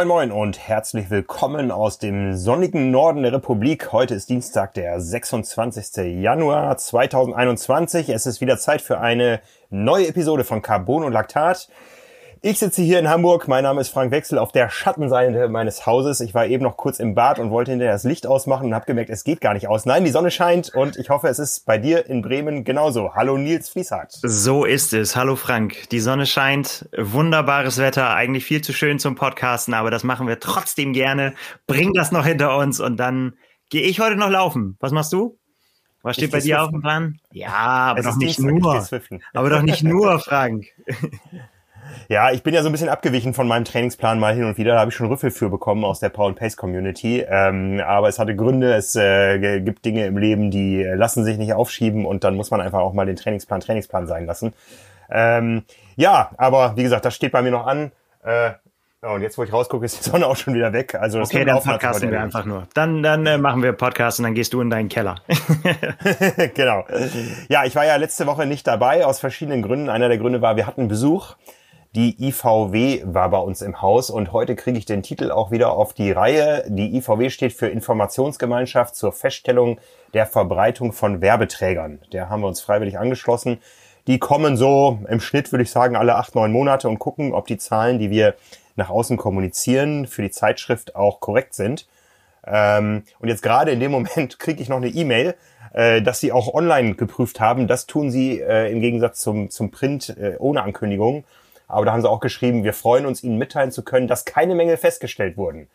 Moin Moin und herzlich willkommen aus dem sonnigen Norden der Republik. Heute ist Dienstag, der 26. Januar 2021. Es ist wieder Zeit für eine neue Episode von Carbon und Laktat. Ich sitze hier in Hamburg. Mein Name ist Frank Wechsel auf der Schattenseite meines Hauses. Ich war eben noch kurz im Bad und wollte hinterher das Licht ausmachen und habe gemerkt, es geht gar nicht aus. Nein, die Sonne scheint und ich hoffe, es ist bei dir in Bremen genauso. Hallo Nils Fließhardt. So ist es. Hallo Frank. Die Sonne scheint. Wunderbares Wetter. Eigentlich viel zu schön zum Podcasten, aber das machen wir trotzdem gerne. Bring das noch hinter uns und dann gehe ich heute noch laufen. Was machst du? Was steht ich bei dir auf dem Plan? Ja, aber doch nicht nur. Aber doch nicht nur, Frank. Ja, ich bin ja so ein bisschen abgewichen von meinem Trainingsplan mal hin und wieder. Da habe ich schon Rüffel für bekommen aus der Power Pace Community. Ähm, aber es hatte Gründe. Es äh, gibt Dinge im Leben, die lassen sich nicht aufschieben und dann muss man einfach auch mal den Trainingsplan Trainingsplan sein lassen. Ähm, ja, aber wie gesagt, das steht bei mir noch an. Äh, und jetzt, wo ich rausgucke, ist die Sonne auch schon wieder weg. Also das okay, dann podcasten wir einfach nur. Dann, dann äh, machen wir Podcast und dann gehst du in deinen Keller. genau. Ja, ich war ja letzte Woche nicht dabei aus verschiedenen Gründen. Einer der Gründe war, wir hatten Besuch. Die IVW war bei uns im Haus und heute kriege ich den Titel auch wieder auf die Reihe. Die IVW steht für Informationsgemeinschaft zur Feststellung der Verbreitung von Werbeträgern. Der haben wir uns freiwillig angeschlossen. Die kommen so im Schnitt, würde ich sagen, alle acht, neun Monate und gucken, ob die Zahlen, die wir nach außen kommunizieren, für die Zeitschrift auch korrekt sind. Ähm, und jetzt gerade in dem Moment kriege ich noch eine E-Mail, äh, dass sie auch online geprüft haben. Das tun sie äh, im Gegensatz zum, zum Print äh, ohne Ankündigung. Aber da haben sie auch geschrieben, wir freuen uns, Ihnen mitteilen zu können, dass keine Mängel festgestellt wurden.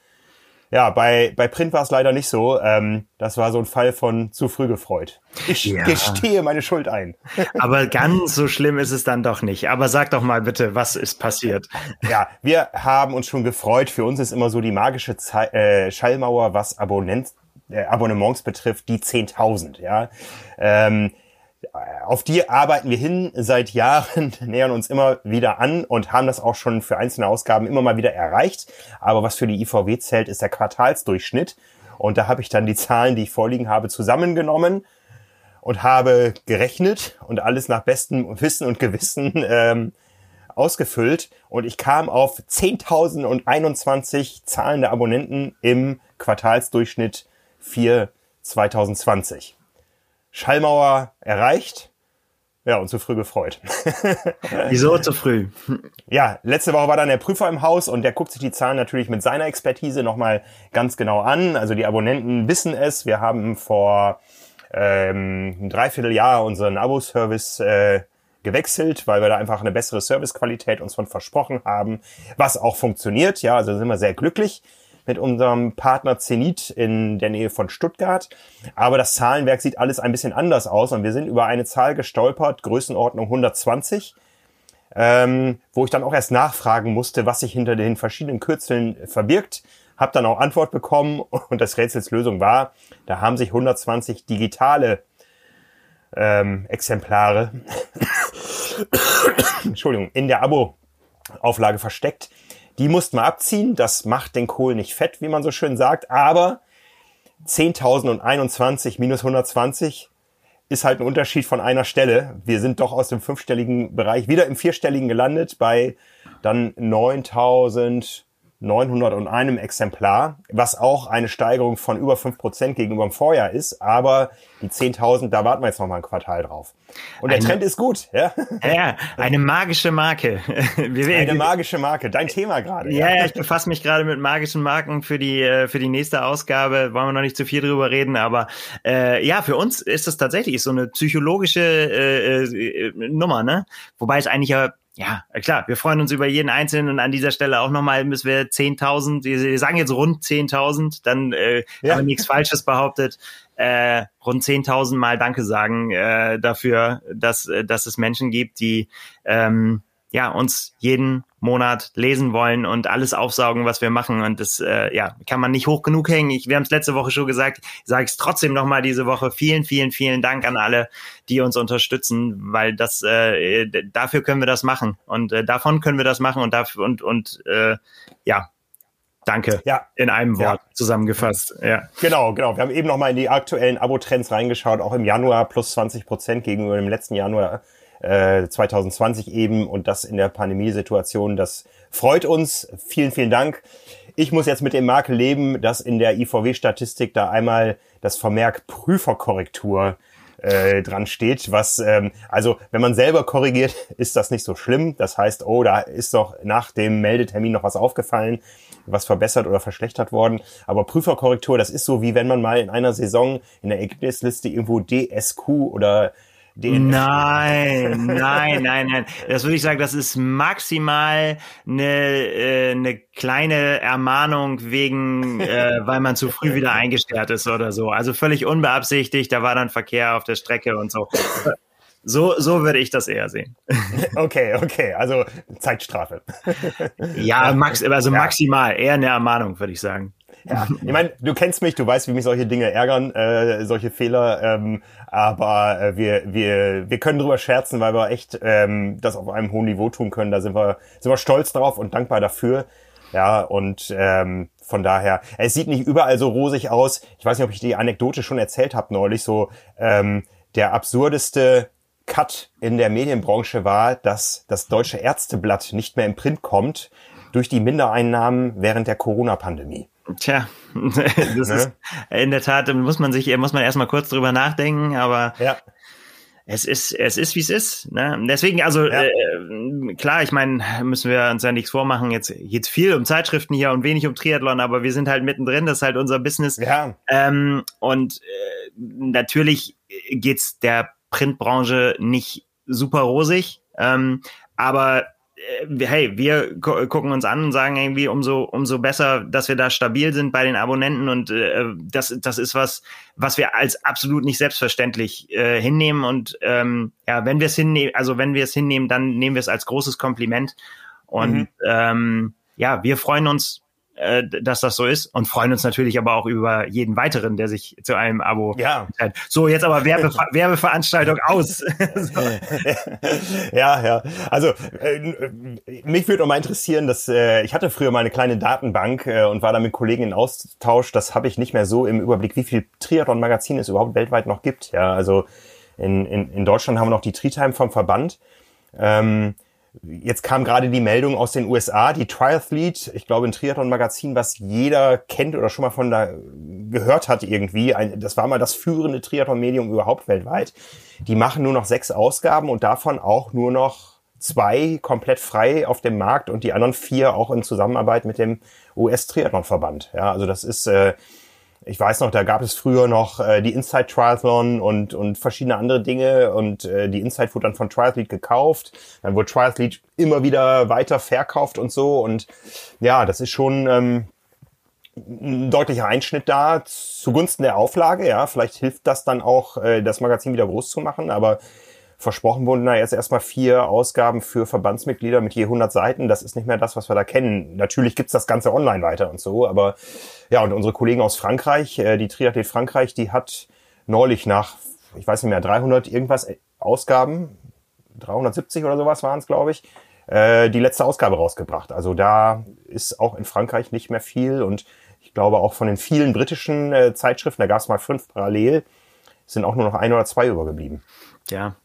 Ja, bei, bei Print war es leider nicht so. Ähm, das war so ein Fall von zu früh gefreut. Ich ja. gestehe meine Schuld ein. Aber ganz so schlimm ist es dann doch nicht. Aber sag doch mal bitte, was ist passiert? Ja, wir haben uns schon gefreut. Für uns ist immer so die magische Ze äh, Schallmauer, was Abonnent, äh, Abonnements betrifft, die 10.000. Ja. Ähm, auf die arbeiten wir hin seit Jahren, nähern uns immer wieder an und haben das auch schon für einzelne Ausgaben immer mal wieder erreicht. Aber was für die IVW zählt, ist der Quartalsdurchschnitt. Und da habe ich dann die Zahlen, die ich vorliegen habe, zusammengenommen und habe gerechnet und alles nach bestem Wissen und Gewissen ähm, ausgefüllt. Und ich kam auf 10.021 zahlende Abonnenten im Quartalsdurchschnitt 4 2020. Schallmauer erreicht. Ja, und zu früh gefreut. Wieso zu früh? Ja, letzte Woche war dann der Prüfer im Haus und der guckt sich die Zahlen natürlich mit seiner Expertise nochmal ganz genau an. Also die Abonnenten wissen es. Wir haben vor ähm, ein Dreivierteljahr unseren Abo-Service äh, gewechselt, weil wir da einfach eine bessere Servicequalität uns von versprochen haben, was auch funktioniert. Ja, also sind wir sehr glücklich mit unserem Partner Zenit in der Nähe von Stuttgart. Aber das Zahlenwerk sieht alles ein bisschen anders aus und wir sind über eine Zahl gestolpert, Größenordnung 120. Ähm, wo ich dann auch erst nachfragen musste, was sich hinter den verschiedenen Kürzeln verbirgt. Hab dann auch Antwort bekommen und das Rätsels Lösung war, da haben sich 120 digitale ähm, Exemplare Entschuldigung, in der Abo-Auflage versteckt. Die mussten wir abziehen. Das macht den Kohl nicht fett, wie man so schön sagt. Aber 10.021 minus 120 ist halt ein Unterschied von einer Stelle. Wir sind doch aus dem fünfstelligen Bereich wieder im vierstelligen gelandet bei dann 9.000 901 Exemplar, was auch eine Steigerung von über 5% gegenüber dem Vorjahr ist. Aber die 10.000, da warten wir jetzt noch mal ein Quartal drauf. Und der eine, Trend ist gut. Ja, ja eine magische Marke. Wir, eine magische Marke, dein Thema gerade. Ja, ja, ich befasse mich gerade mit magischen Marken für die, äh, für die nächste Ausgabe. Wollen wir noch nicht zu viel drüber reden, aber äh, ja, für uns ist es tatsächlich so eine psychologische äh, äh, Nummer, ne? Wobei es eigentlich ja ja, klar, wir freuen uns über jeden Einzelnen und an dieser Stelle auch nochmal müssen wir 10.000, wir sagen jetzt rund 10.000, dann äh, ja. haben wir nichts Falsches behauptet, äh, rund 10.000 Mal Danke sagen äh, dafür, dass, äh, dass es Menschen gibt, die ähm, ja, uns jeden Monat lesen wollen und alles aufsaugen, was wir machen. Und das äh, ja, kann man nicht hoch genug hängen. Ich, wir haben es letzte Woche schon gesagt, sage ich es trotzdem nochmal diese Woche. Vielen, vielen, vielen Dank an alle, die uns unterstützen, weil das äh, dafür können wir das machen. Und äh, davon können wir das machen und dafür und, und äh, ja, Danke. Ja. In einem Wort ja. zusammengefasst. Ja. Genau, genau. Wir haben eben nochmal in die aktuellen Abo-Trends reingeschaut, auch im Januar plus 20 Prozent gegenüber dem letzten Januar 2020 äh, eben und das in der Pandemiesituation. Das freut uns. Vielen, vielen Dank. ich muss jetzt mit dem Makel leben, dass in der IVW-Statistik da einmal das Vermerk Prüferkorrektur äh, dran steht, was ähm, also wenn man selber korrigiert, ist das nicht so schlimm. Das heißt, oh, da ist doch nach dem Meldetermin noch was aufgefallen, was verbessert oder verschlechtert worden. Aber Prüferkorrektur, das ist so wie wenn man mal in einer Saison in der Ergebnisliste irgendwo DSQ oder DNF. Nein, nein, nein, nein. Das würde ich sagen, das ist maximal eine, äh, eine kleine Ermahnung wegen, äh, weil man zu früh wieder eingesperrt ist oder so. Also völlig unbeabsichtigt, da war dann Verkehr auf der Strecke und so. So, so würde ich das eher sehen. Okay, okay, also Zeitstrafe. Ja, max, also maximal, eher eine Ermahnung, würde ich sagen. Ja, ich meine, du kennst mich, du weißt, wie mich solche Dinge ärgern, äh, solche Fehler. Ähm, aber äh, wir, wir, wir können drüber scherzen, weil wir echt ähm, das auf einem hohen Niveau tun können. Da sind wir, sind wir stolz drauf und dankbar dafür. Ja, und ähm, von daher, es sieht nicht überall so rosig aus. Ich weiß nicht, ob ich die Anekdote schon erzählt habe neulich. So ähm, der absurdeste Cut in der Medienbranche war, dass das Deutsche Ärzteblatt nicht mehr im Print kommt durch die Mindereinnahmen während der Corona-Pandemie. Tja, das ne? ist in der Tat, muss man sich, muss man erstmal kurz drüber nachdenken, aber ja. es ist, es ist, wie es ist. Ne? Deswegen, also ja. äh, klar, ich meine, müssen wir uns ja nichts vormachen. Jetzt geht's viel um Zeitschriften hier und wenig um Triathlon, aber wir sind halt mittendrin, das ist halt unser Business. Ja. Ähm, und äh, natürlich geht's der Printbranche nicht super rosig. Ähm, aber hey, wir gucken uns an und sagen irgendwie umso umso besser, dass wir da stabil sind bei den Abonnenten und äh, das das ist was, was wir als absolut nicht selbstverständlich äh, hinnehmen und ähm, ja, wenn wir es hinnehmen, also wenn wir es hinnehmen, dann nehmen wir es als großes Kompliment und mhm. ähm, ja, wir freuen uns äh, dass das so ist und freuen uns natürlich aber auch über jeden weiteren, der sich zu einem Abo ja. Hat. So, jetzt aber Werbe Werbeveranstaltung aus. ja, ja. Also äh, mich würde auch mal interessieren, dass äh, ich hatte früher mal eine kleine Datenbank äh, und war da mit Kollegen in Austausch. Das habe ich nicht mehr so im Überblick, wie viel Triathlon-Magazine es überhaupt weltweit noch gibt. Ja, also in, in, in Deutschland haben wir noch die Tri-Time vom Verband. Ähm, Jetzt kam gerade die Meldung aus den USA, die Triathlete, ich glaube ein Triathlon-Magazin, was jeder kennt oder schon mal von da gehört hat irgendwie. Ein, das war mal das führende Triathlon-Medium überhaupt weltweit. Die machen nur noch sechs Ausgaben und davon auch nur noch zwei komplett frei auf dem Markt und die anderen vier auch in Zusammenarbeit mit dem US-Triathlon-Verband. Ja, also das ist äh, ich weiß noch, da gab es früher noch äh, die Inside Triathlon und, und verschiedene andere Dinge und äh, die Inside wurde dann von Triathlete gekauft. Dann wurde Triathlete immer wieder weiter verkauft und so und ja, das ist schon ähm, ein deutlicher Einschnitt da zugunsten der Auflage. Ja, vielleicht hilft das dann auch, äh, das Magazin wieder groß zu machen, aber versprochen wurden da jetzt erstmal vier Ausgaben für Verbandsmitglieder mit je 100 Seiten. Das ist nicht mehr das, was wir da kennen. Natürlich gibt's das Ganze online weiter und so, aber ja, und unsere Kollegen aus Frankreich, äh, die Triathlet Frankreich, die hat neulich nach, ich weiß nicht mehr, 300 irgendwas Ausgaben, 370 oder sowas waren es, glaube ich, äh, die letzte Ausgabe rausgebracht. Also da ist auch in Frankreich nicht mehr viel und ich glaube auch von den vielen britischen äh, Zeitschriften, da gab es mal fünf parallel, sind auch nur noch ein oder zwei übergeblieben. Ja.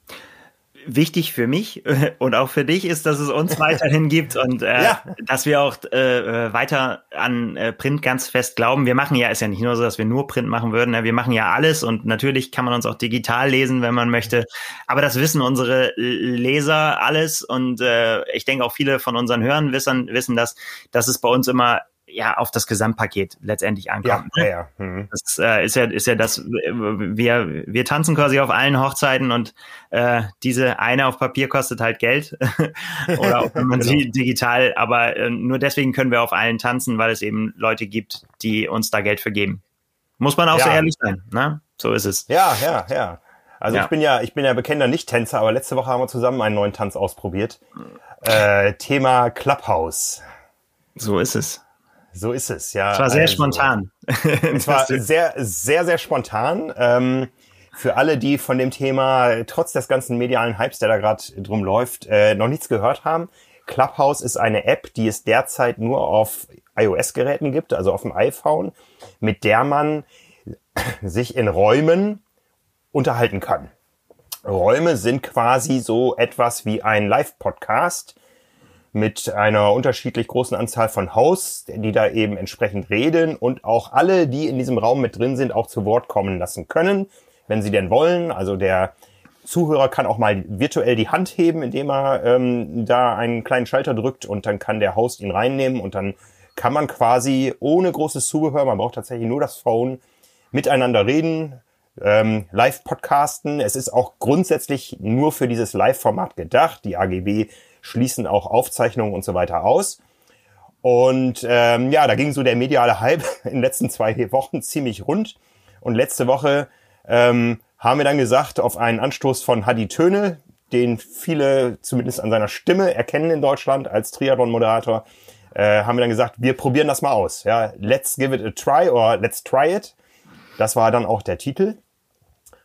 Wichtig für mich und auch für dich ist, dass es uns weiterhin gibt und äh, ja. dass wir auch äh, weiter an äh, Print ganz fest glauben. Wir machen ja, ist ja nicht nur so, dass wir nur Print machen würden. Ne? Wir machen ja alles und natürlich kann man uns auch digital lesen, wenn man möchte. Aber das wissen unsere Leser alles und äh, ich denke auch viele von unseren Hörern wissen, wissen das, dass es bei uns immer ja auf das Gesamtpaket letztendlich ankommt. Ja, ne? ja, ja. Mhm. Das äh, ist ja ist ja das wir wir tanzen quasi auf allen Hochzeiten und äh, diese eine auf Papier kostet halt Geld oder auch wenn man genau. sie digital, aber äh, nur deswegen können wir auf allen tanzen, weil es eben Leute gibt, die uns da Geld vergeben. Muss man auch ja. so ehrlich sein, ne? So ist es. Ja, ja, ja. Also ja. ich bin ja, ich bin ja bekennender Nicht-Tänzer, aber letzte Woche haben wir zusammen einen neuen Tanz ausprobiert. Äh, Thema Clubhouse. So ist es. So ist es, ja. Es war sehr also, spontan. Es war sehr, sehr, sehr spontan. Ähm, für alle, die von dem Thema trotz des ganzen medialen Hypes, der da gerade drum läuft, äh, noch nichts gehört haben. Clubhouse ist eine App, die es derzeit nur auf iOS-Geräten gibt, also auf dem iPhone, mit der man sich in Räumen unterhalten kann. Räume sind quasi so etwas wie ein Live-Podcast, mit einer unterschiedlich großen Anzahl von Hosts, die da eben entsprechend reden und auch alle, die in diesem Raum mit drin sind, auch zu Wort kommen lassen können, wenn sie denn wollen. Also der Zuhörer kann auch mal virtuell die Hand heben, indem er ähm, da einen kleinen Schalter drückt und dann kann der Host ihn reinnehmen und dann kann man quasi ohne großes Zubehör, man braucht tatsächlich nur das Phone, miteinander reden, ähm, Live-Podcasten. Es ist auch grundsätzlich nur für dieses Live-Format gedacht. Die AGB schließen auch Aufzeichnungen und so weiter aus. Und ähm, ja, da ging so der mediale Hype in den letzten zwei Wochen ziemlich rund. Und letzte Woche ähm, haben wir dann gesagt, auf einen Anstoß von Hadi Töne, den viele zumindest an seiner Stimme erkennen in Deutschland als Triathlon-Moderator, äh, haben wir dann gesagt, wir probieren das mal aus. Ja, let's give it a try or let's try it. Das war dann auch der Titel.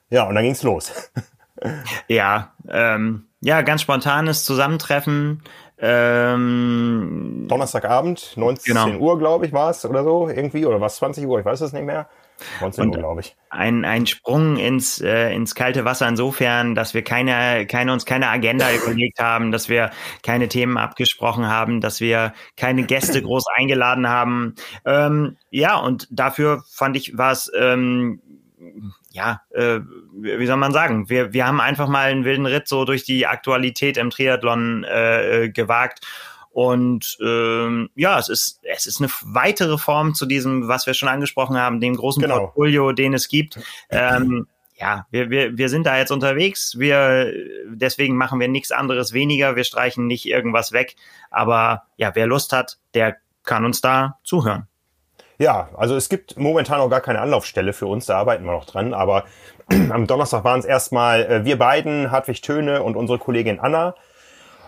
Ja, und dann ging's los. ja, ähm, ja, ganz spontanes Zusammentreffen. Ähm, Donnerstagabend, 19 genau. Uhr, glaube ich, war es oder so, irgendwie, oder was 20 Uhr, ich weiß es nicht mehr. 19 Uhr, glaube ich. Ein, ein Sprung ins, äh, ins kalte Wasser insofern, dass wir keine, keine, uns keine Agenda überlegt haben, dass wir keine Themen abgesprochen haben, dass wir keine Gäste groß eingeladen haben. Ähm, ja, und dafür fand ich, war es ähm, ja, äh, wie soll man sagen, wir, wir haben einfach mal einen wilden Ritt so durch die Aktualität im Triathlon äh, äh, gewagt. Und ähm, ja, es ist, es ist eine weitere Form zu diesem, was wir schon angesprochen haben, dem großen genau. Portfolio, den es gibt. Ähm, ja, wir, wir, wir sind da jetzt unterwegs. Wir, deswegen machen wir nichts anderes weniger. Wir streichen nicht irgendwas weg. Aber ja, wer Lust hat, der kann uns da zuhören. Ja, also es gibt momentan noch gar keine Anlaufstelle für uns, da arbeiten wir noch dran, aber am Donnerstag waren es erstmal äh, wir beiden, Hartwig Töne und unsere Kollegin Anna.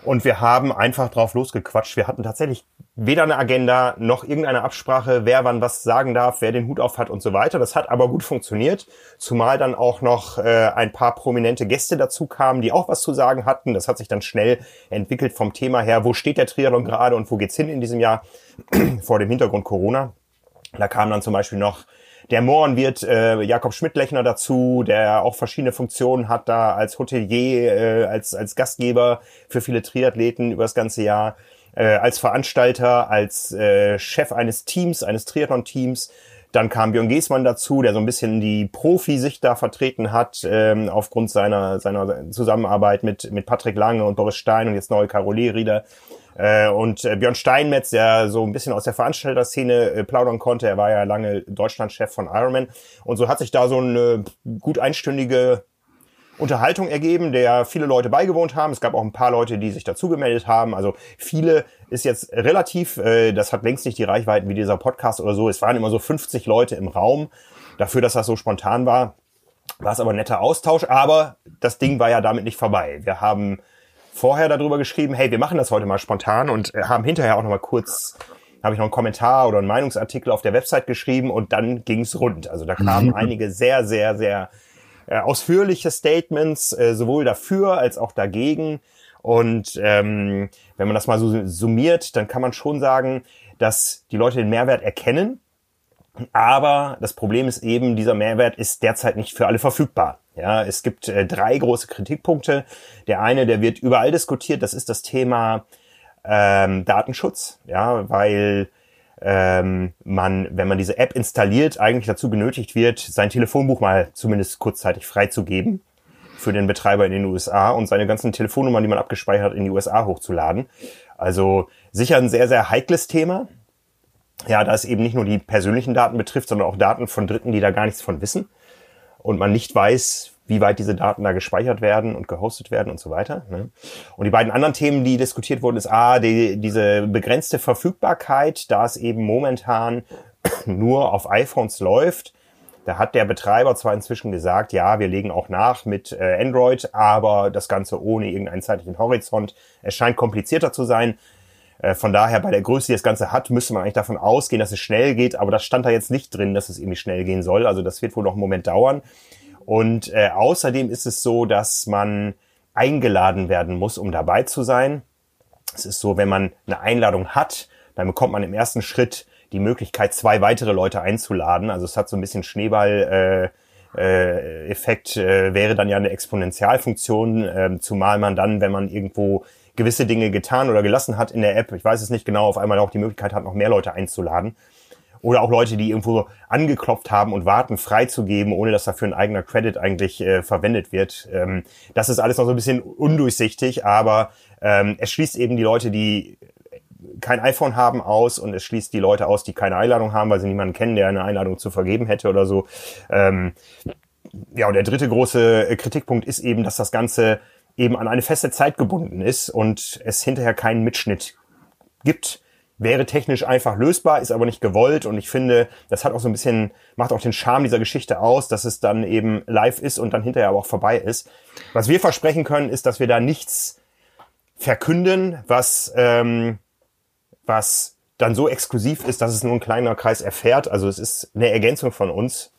Und wir haben einfach drauf losgequatscht. Wir hatten tatsächlich weder eine Agenda noch irgendeine Absprache, wer wann was sagen darf, wer den Hut auf hat und so weiter. Das hat aber gut funktioniert, zumal dann auch noch äh, ein paar prominente Gäste dazu kamen, die auch was zu sagen hatten. Das hat sich dann schnell entwickelt vom Thema her, wo steht der Triathlon gerade und wo geht's hin in diesem Jahr vor dem Hintergrund Corona. Da kam dann zum Beispiel noch der Mohrenwirt äh, Jakob Schmidtlechner dazu, der auch verschiedene Funktionen hat da als Hotelier, äh, als, als Gastgeber für viele Triathleten über das ganze Jahr, äh, als Veranstalter, als äh, Chef eines Teams, eines Triathlon-Teams. Dann kam Björn Giesmann dazu, der so ein bisschen die Profi-Sicht da vertreten hat, ähm, aufgrund seiner, seiner Zusammenarbeit mit, mit Patrick Lange und Boris Stein und jetzt neue Carole Rieder. Äh, und äh, Björn Steinmetz, der so ein bisschen aus der Veranstalterszene äh, plaudern konnte, er war ja lange Deutschlandchef von Ironman. Und so hat sich da so eine gut einstündige Unterhaltung ergeben, der viele Leute beigewohnt haben. Es gab auch ein paar Leute, die sich dazu gemeldet haben. Also viele ist jetzt relativ, äh, das hat längst nicht die Reichweiten wie dieser Podcast oder so. Es waren immer so 50 Leute im Raum. Dafür, dass das so spontan war, war es aber ein netter Austausch. Aber das Ding war ja damit nicht vorbei. Wir haben vorher darüber geschrieben, hey, wir machen das heute mal spontan und äh, haben hinterher auch noch mal kurz habe ich noch einen Kommentar oder einen Meinungsartikel auf der Website geschrieben und dann ging's rund. Also da kamen einige sehr, sehr, sehr äh, ausführliche Statements, äh, sowohl dafür als auch dagegen. Und ähm, wenn man das mal so summiert, dann kann man schon sagen, dass die Leute den Mehrwert erkennen. Aber das Problem ist eben, dieser Mehrwert ist derzeit nicht für alle verfügbar. Ja, es gibt äh, drei große Kritikpunkte. Der eine, der wird überall diskutiert, das ist das Thema ähm, Datenschutz. Ja, weil ähm, man, wenn man diese App installiert, eigentlich dazu genötigt wird, sein Telefonbuch mal zumindest kurzzeitig freizugeben für den Betreiber in den USA und seine ganzen Telefonnummern, die man abgespeichert hat, in die USA hochzuladen. Also sicher ein sehr, sehr heikles Thema. Ja, da es eben nicht nur die persönlichen Daten betrifft, sondern auch Daten von Dritten, die da gar nichts von wissen und man nicht weiß, wie weit diese Daten da gespeichert werden und gehostet werden und so weiter. Ne? Und die beiden anderen Themen, die diskutiert wurden, ist A, die, diese begrenzte Verfügbarkeit, da es eben momentan nur auf iPhones läuft. Da hat der Betreiber zwar inzwischen gesagt, ja, wir legen auch nach mit äh, Android, aber das Ganze ohne irgendeinen zeitlichen Horizont. Es scheint komplizierter zu sein. Äh, von daher, bei der Größe, die das Ganze hat, müsste man eigentlich davon ausgehen, dass es schnell geht, aber das stand da jetzt nicht drin, dass es irgendwie schnell gehen soll. Also das wird wohl noch einen Moment dauern. Und äh, außerdem ist es so, dass man eingeladen werden muss, um dabei zu sein. Es ist so, wenn man eine Einladung hat, dann bekommt man im ersten Schritt die Möglichkeit, zwei weitere Leute einzuladen. Also es hat so ein bisschen Schneeball. Äh, äh, Effekt äh, wäre dann ja eine Exponentialfunktion, äh, zumal man dann, wenn man irgendwo gewisse Dinge getan oder gelassen hat in der App. Ich weiß es nicht genau, auf einmal auch die Möglichkeit hat, noch mehr Leute einzuladen. Oder auch Leute, die irgendwo angeklopft haben und warten, freizugeben, ohne dass dafür ein eigener Credit eigentlich äh, verwendet wird. Ähm, das ist alles noch so ein bisschen undurchsichtig, aber ähm, es schließt eben die Leute, die kein iPhone haben aus und es schließt die Leute aus, die keine Einladung haben, weil sie niemanden kennen, der eine Einladung zu vergeben hätte oder so. Ähm, ja, und der dritte große Kritikpunkt ist eben, dass das Ganze eben an eine feste Zeit gebunden ist und es hinterher keinen Mitschnitt gibt wäre technisch einfach lösbar, ist aber nicht gewollt und ich finde, das hat auch so ein bisschen, macht auch den Charme dieser Geschichte aus, dass es dann eben live ist und dann hinterher aber auch vorbei ist. Was wir versprechen können, ist, dass wir da nichts verkünden, was, ähm, was dann so exklusiv ist, dass es nur ein kleiner Kreis erfährt. Also es ist eine Ergänzung von uns,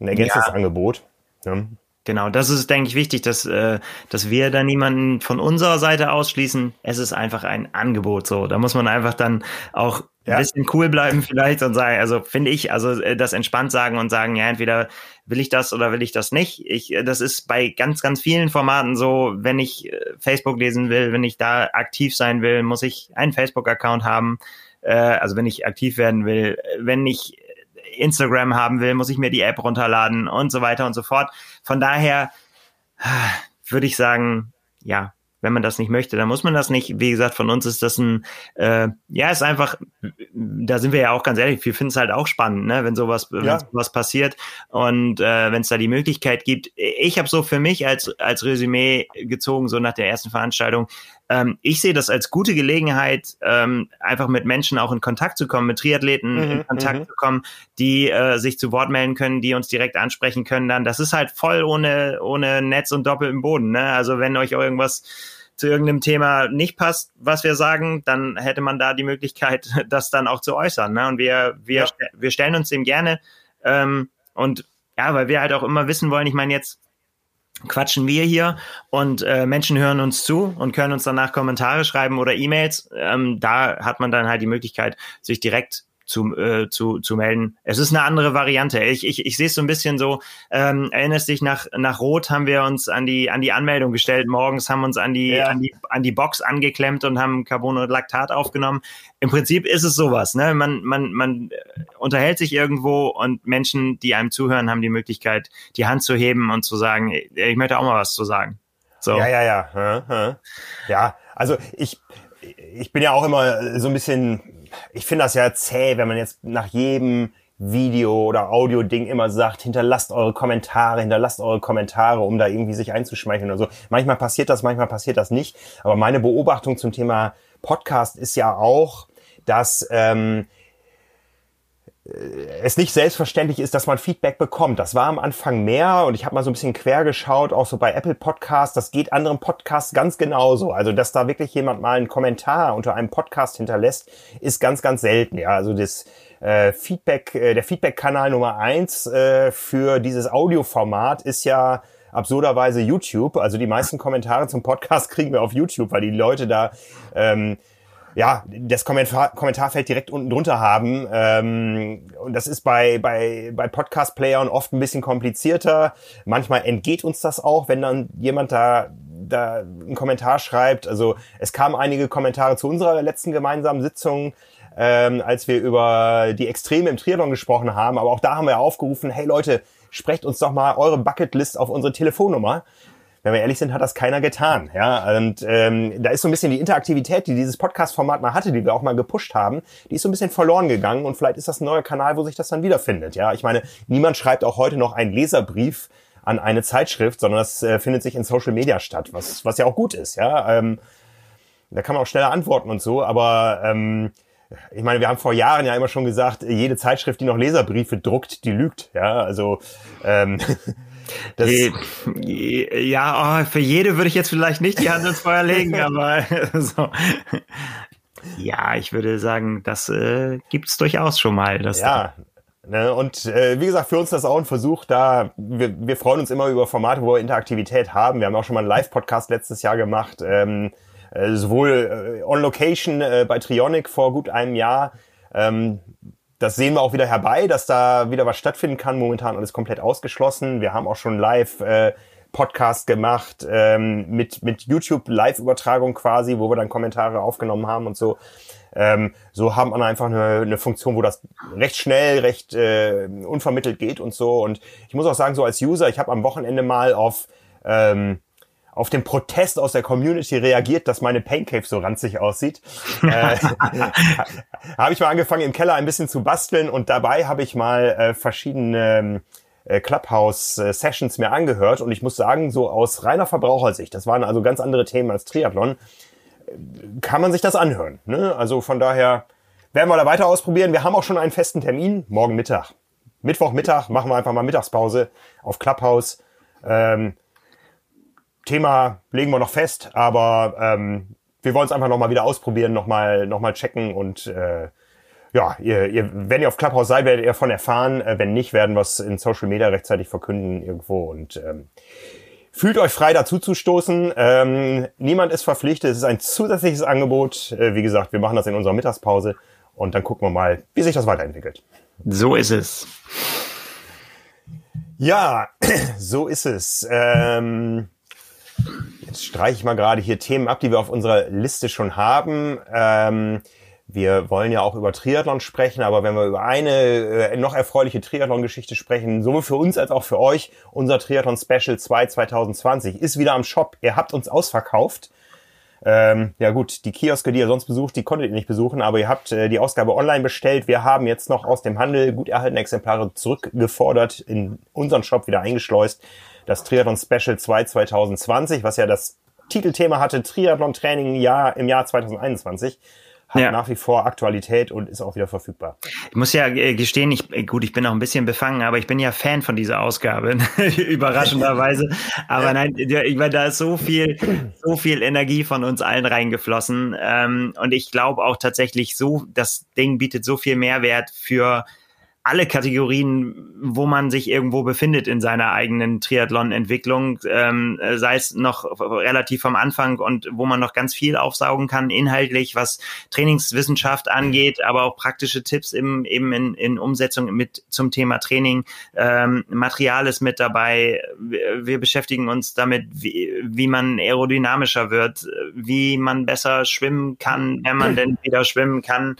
ein Ergänzungsangebot. Ja. Ja. Genau, das ist, denke ich, wichtig, dass, äh, dass wir da niemanden von unserer Seite ausschließen. Es ist einfach ein Angebot so. Da muss man einfach dann auch ja. ein bisschen cool bleiben vielleicht und sagen, also finde ich, also äh, das entspannt sagen und sagen, ja, entweder will ich das oder will ich das nicht. Ich, äh, das ist bei ganz, ganz vielen Formaten so, wenn ich äh, Facebook lesen will, wenn ich da aktiv sein will, muss ich einen Facebook-Account haben. Äh, also wenn ich aktiv werden will, wenn ich Instagram haben will, muss ich mir die App runterladen und so weiter und so fort. Von daher würde ich sagen, ja, wenn man das nicht möchte, dann muss man das nicht. Wie gesagt, von uns ist das ein, äh, ja, ist einfach, da sind wir ja auch ganz ehrlich, wir finden es halt auch spannend, ne, wenn sowas, ja. wenn sowas passiert und äh, wenn es da die Möglichkeit gibt. Ich habe so für mich als als Resümee gezogen, so nach der ersten Veranstaltung, ähm, ich sehe das als gute Gelegenheit, ähm, einfach mit Menschen auch in Kontakt zu kommen, mit Triathleten mhm, in Kontakt mhm. zu kommen, die äh, sich zu Wort melden können, die uns direkt ansprechen können. Dann, das ist halt voll ohne ohne Netz und Doppel im Boden. Ne? Also wenn euch irgendwas zu irgendeinem Thema nicht passt, was wir sagen, dann hätte man da die Möglichkeit, das dann auch zu äußern. Ne? Und wir wir ja. wir stellen uns dem gerne ähm, und ja, weil wir halt auch immer wissen wollen. Ich meine jetzt quatschen wir hier und äh, Menschen hören uns zu und können uns danach Kommentare schreiben oder E-Mails. Ähm, da hat man dann halt die Möglichkeit, sich direkt zu, äh, zu, zu melden. Es ist eine andere Variante. Ich, ich, ich sehe es so ein bisschen so, ähm, erinnerst dich, nach, nach Rot haben wir uns an die, an die Anmeldung gestellt. Morgens haben uns an die, ja. an die, an die Box angeklemmt und haben Carbon und Laktat aufgenommen. Im Prinzip ist es sowas, ne? Man, man, man unterhält sich irgendwo und Menschen, die einem zuhören, haben die Möglichkeit, die Hand zu heben und zu sagen, ich möchte auch mal was zu sagen. So. Ja, ja, ja. Ja, also ich, ich bin ja auch immer so ein bisschen ich finde das ja zäh, wenn man jetzt nach jedem Video oder Audio-Ding immer sagt, hinterlasst eure Kommentare, hinterlasst eure Kommentare, um da irgendwie sich einzuschmeicheln oder so. Manchmal passiert das, manchmal passiert das nicht. Aber meine Beobachtung zum Thema Podcast ist ja auch, dass ähm, es nicht selbstverständlich ist, dass man Feedback bekommt. Das war am Anfang mehr und ich habe mal so ein bisschen quer geschaut, auch so bei Apple Podcasts. Das geht anderen Podcasts ganz genauso. Also, dass da wirklich jemand mal einen Kommentar unter einem Podcast hinterlässt, ist ganz, ganz selten. Ja, also das äh, Feedback, äh, der Feedback-Kanal Nummer eins äh, für dieses Audioformat ist ja absurderweise YouTube. Also die meisten Kommentare zum Podcast kriegen wir auf YouTube, weil die Leute da ähm, ja, das Kommentar Kommentarfeld direkt unten drunter haben. Ähm, und das ist bei, bei, bei Podcast-Playern oft ein bisschen komplizierter. Manchmal entgeht uns das auch, wenn dann jemand da, da einen Kommentar schreibt. Also es kamen einige Kommentare zu unserer letzten gemeinsamen Sitzung, ähm, als wir über die Extreme im Triathlon gesprochen haben. Aber auch da haben wir aufgerufen, hey Leute, sprecht uns doch mal eure Bucketlist auf unsere Telefonnummer wenn wir ehrlich sind, hat das keiner getan. Ja, und ähm, da ist so ein bisschen die Interaktivität, die dieses Podcast-Format mal hatte, die wir auch mal gepusht haben, die ist so ein bisschen verloren gegangen und vielleicht ist das ein neuer Kanal, wo sich das dann wiederfindet. Ja, ich meine, niemand schreibt auch heute noch einen Leserbrief an eine Zeitschrift, sondern das äh, findet sich in Social Media statt, was was ja auch gut ist. Ja, ähm, da kann man auch schneller antworten und so, aber ähm, ich meine, wir haben vor Jahren ja immer schon gesagt, jede Zeitschrift, die noch Leserbriefe druckt, die lügt. Ja, also ähm, Das ja, oh, für jede würde ich jetzt vielleicht nicht die Hand ins Feuer legen, aber so. Ja, ich würde sagen, das äh, gibt es durchaus schon mal. Ja, ne, und äh, wie gesagt, für uns das auch ein Versuch, da wir, wir freuen uns immer über Formate, wo wir Interaktivität haben. Wir haben auch schon mal einen Live-Podcast letztes Jahr gemacht, ähm, äh, sowohl äh, on Location äh, bei Trionic vor gut einem Jahr, ähm, das sehen wir auch wieder herbei, dass da wieder was stattfinden kann. Momentan alles komplett ausgeschlossen. Wir haben auch schon live äh, Podcast gemacht, ähm, mit, mit YouTube-Live-Übertragung quasi, wo wir dann Kommentare aufgenommen haben und so. Ähm, so haben wir einfach eine, eine Funktion, wo das recht schnell, recht äh, unvermittelt geht und so. Und ich muss auch sagen, so als User, ich habe am Wochenende mal auf ähm, auf den Protest aus der Community reagiert, dass meine Pancave so ranzig aussieht. äh, habe ich mal angefangen im Keller ein bisschen zu basteln und dabei habe ich mal äh, verschiedene äh, Clubhouse-Sessions mir angehört und ich muss sagen, so aus reiner Verbrauchersicht, das waren also ganz andere Themen als Triathlon, kann man sich das anhören. Ne? Also von daher werden wir da weiter ausprobieren. Wir haben auch schon einen festen Termin, morgen Mittag. Mittwochmittag machen wir einfach mal Mittagspause auf Clubhouse. Ähm, Thema legen wir noch fest, aber ähm, wir wollen es einfach nochmal wieder ausprobieren, nochmal noch mal checken und äh, ja, ihr, ihr, wenn ihr auf Clubhouse seid, werdet ihr davon erfahren. Äh, wenn nicht, werden wir es in Social Media rechtzeitig verkünden irgendwo und ähm, fühlt euch frei dazu zu stoßen. Ähm, niemand ist verpflichtet. Es ist ein zusätzliches Angebot. Äh, wie gesagt, wir machen das in unserer Mittagspause und dann gucken wir mal, wie sich das weiterentwickelt. So ist es. Ja, so ist es. Ähm, Jetzt streiche ich mal gerade hier Themen ab, die wir auf unserer Liste schon haben. Ähm, wir wollen ja auch über Triathlon sprechen, aber wenn wir über eine äh, noch erfreuliche Triathlon-Geschichte sprechen, sowohl für uns als auch für euch, unser Triathlon Special 2 2020 ist wieder am Shop. Ihr habt uns ausverkauft. Ähm, ja gut, die Kioske, die ihr sonst besucht, die konntet ihr nicht besuchen, aber ihr habt äh, die Ausgabe online bestellt. Wir haben jetzt noch aus dem Handel gut erhaltene Exemplare zurückgefordert, in unseren Shop wieder eingeschleust das Triathlon Special 2 2020, was ja das Titelthema hatte, Triathlon Training Jahr, im Jahr 2021 hat ja. nach wie vor Aktualität und ist auch wieder verfügbar. Ich muss ja äh, gestehen, ich, äh, gut, ich bin auch ein bisschen befangen, aber ich bin ja Fan von dieser Ausgabe, überraschenderweise. Aber nein, ich meine, da ist so viel, so viel Energie von uns allen reingeflossen. Ähm, und ich glaube auch tatsächlich so, das Ding bietet so viel Mehrwert für alle Kategorien, wo man sich irgendwo befindet in seiner eigenen Triathlon-Entwicklung, ähm, sei es noch relativ am Anfang und wo man noch ganz viel aufsaugen kann, inhaltlich, was Trainingswissenschaft angeht, aber auch praktische Tipps im, eben in, in Umsetzung mit zum Thema Training. Ähm, Material ist mit dabei. Wir, wir beschäftigen uns damit, wie, wie man aerodynamischer wird, wie man besser schwimmen kann, wenn man denn wieder schwimmen kann.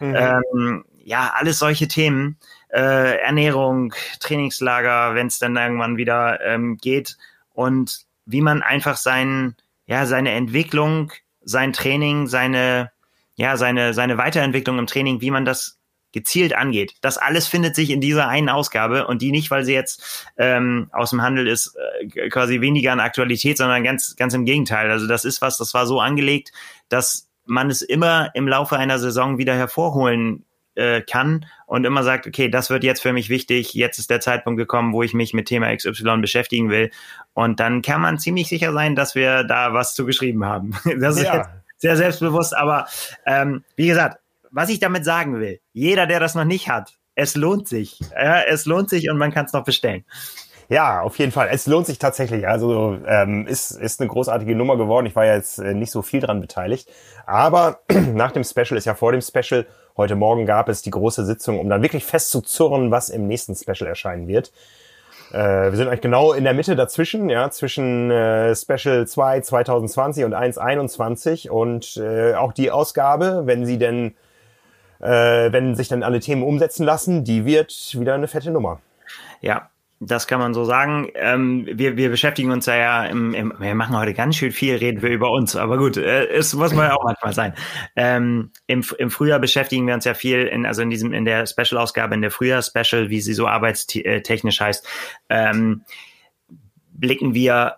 Mhm. Ähm, ja, alles solche Themen, äh, Ernährung, Trainingslager, wenn es dann irgendwann wieder ähm, geht und wie man einfach sein, ja, seine Entwicklung, sein Training, seine, ja, seine, seine Weiterentwicklung im Training, wie man das gezielt angeht. Das alles findet sich in dieser einen Ausgabe und die nicht, weil sie jetzt ähm, aus dem Handel ist, äh, quasi weniger an Aktualität, sondern ganz, ganz im Gegenteil. Also das ist was, das war so angelegt, dass man es immer im Laufe einer Saison wieder hervorholen äh, kann und immer sagt, okay, das wird jetzt für mich wichtig, jetzt ist der Zeitpunkt gekommen, wo ich mich mit Thema XY beschäftigen will. Und dann kann man ziemlich sicher sein, dass wir da was zu geschrieben haben. Das ist ja. jetzt sehr selbstbewusst, aber ähm, wie gesagt, was ich damit sagen will, jeder, der das noch nicht hat, es lohnt sich. Ja, es lohnt sich und man kann es noch bestellen. Ja, auf jeden Fall. Es lohnt sich tatsächlich. Also ähm, ist, ist eine großartige Nummer geworden. Ich war ja jetzt äh, nicht so viel dran beteiligt. Aber nach dem Special ist ja vor dem Special. Heute Morgen gab es die große Sitzung, um dann wirklich festzuzurren, was im nächsten Special erscheinen wird. Äh, wir sind eigentlich genau in der Mitte dazwischen, ja, zwischen äh, Special 2 2020 und 1 21 und äh, auch die Ausgabe, wenn sie denn, äh, wenn sich dann alle Themen umsetzen lassen, die wird wieder eine fette Nummer. Ja, das kann man so sagen. Ähm, wir, wir beschäftigen uns ja, im, im, wir machen heute ganz schön viel, reden wir über uns. Aber gut, äh, es muss man ja auch manchmal sein. Ähm, im, Im Frühjahr beschäftigen wir uns ja viel, in, also in diesem in der Special-Ausgabe, in der Frühjahr-Special, wie sie so arbeitstechnisch heißt, ähm, blicken wir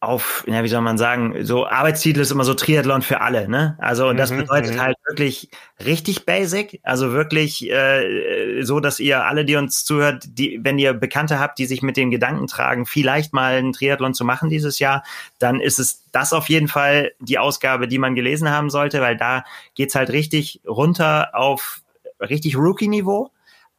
auf, ja, wie soll man sagen, so Arbeitstitel ist immer so Triathlon für alle, ne? Also und das mhm, bedeutet mhm. halt wirklich richtig basic, also wirklich äh, so, dass ihr alle, die uns zuhört, die, wenn ihr Bekannte habt, die sich mit den Gedanken tragen, vielleicht mal einen Triathlon zu machen dieses Jahr, dann ist es das auf jeden Fall die Ausgabe, die man gelesen haben sollte, weil da geht's halt richtig runter auf richtig Rookie-Niveau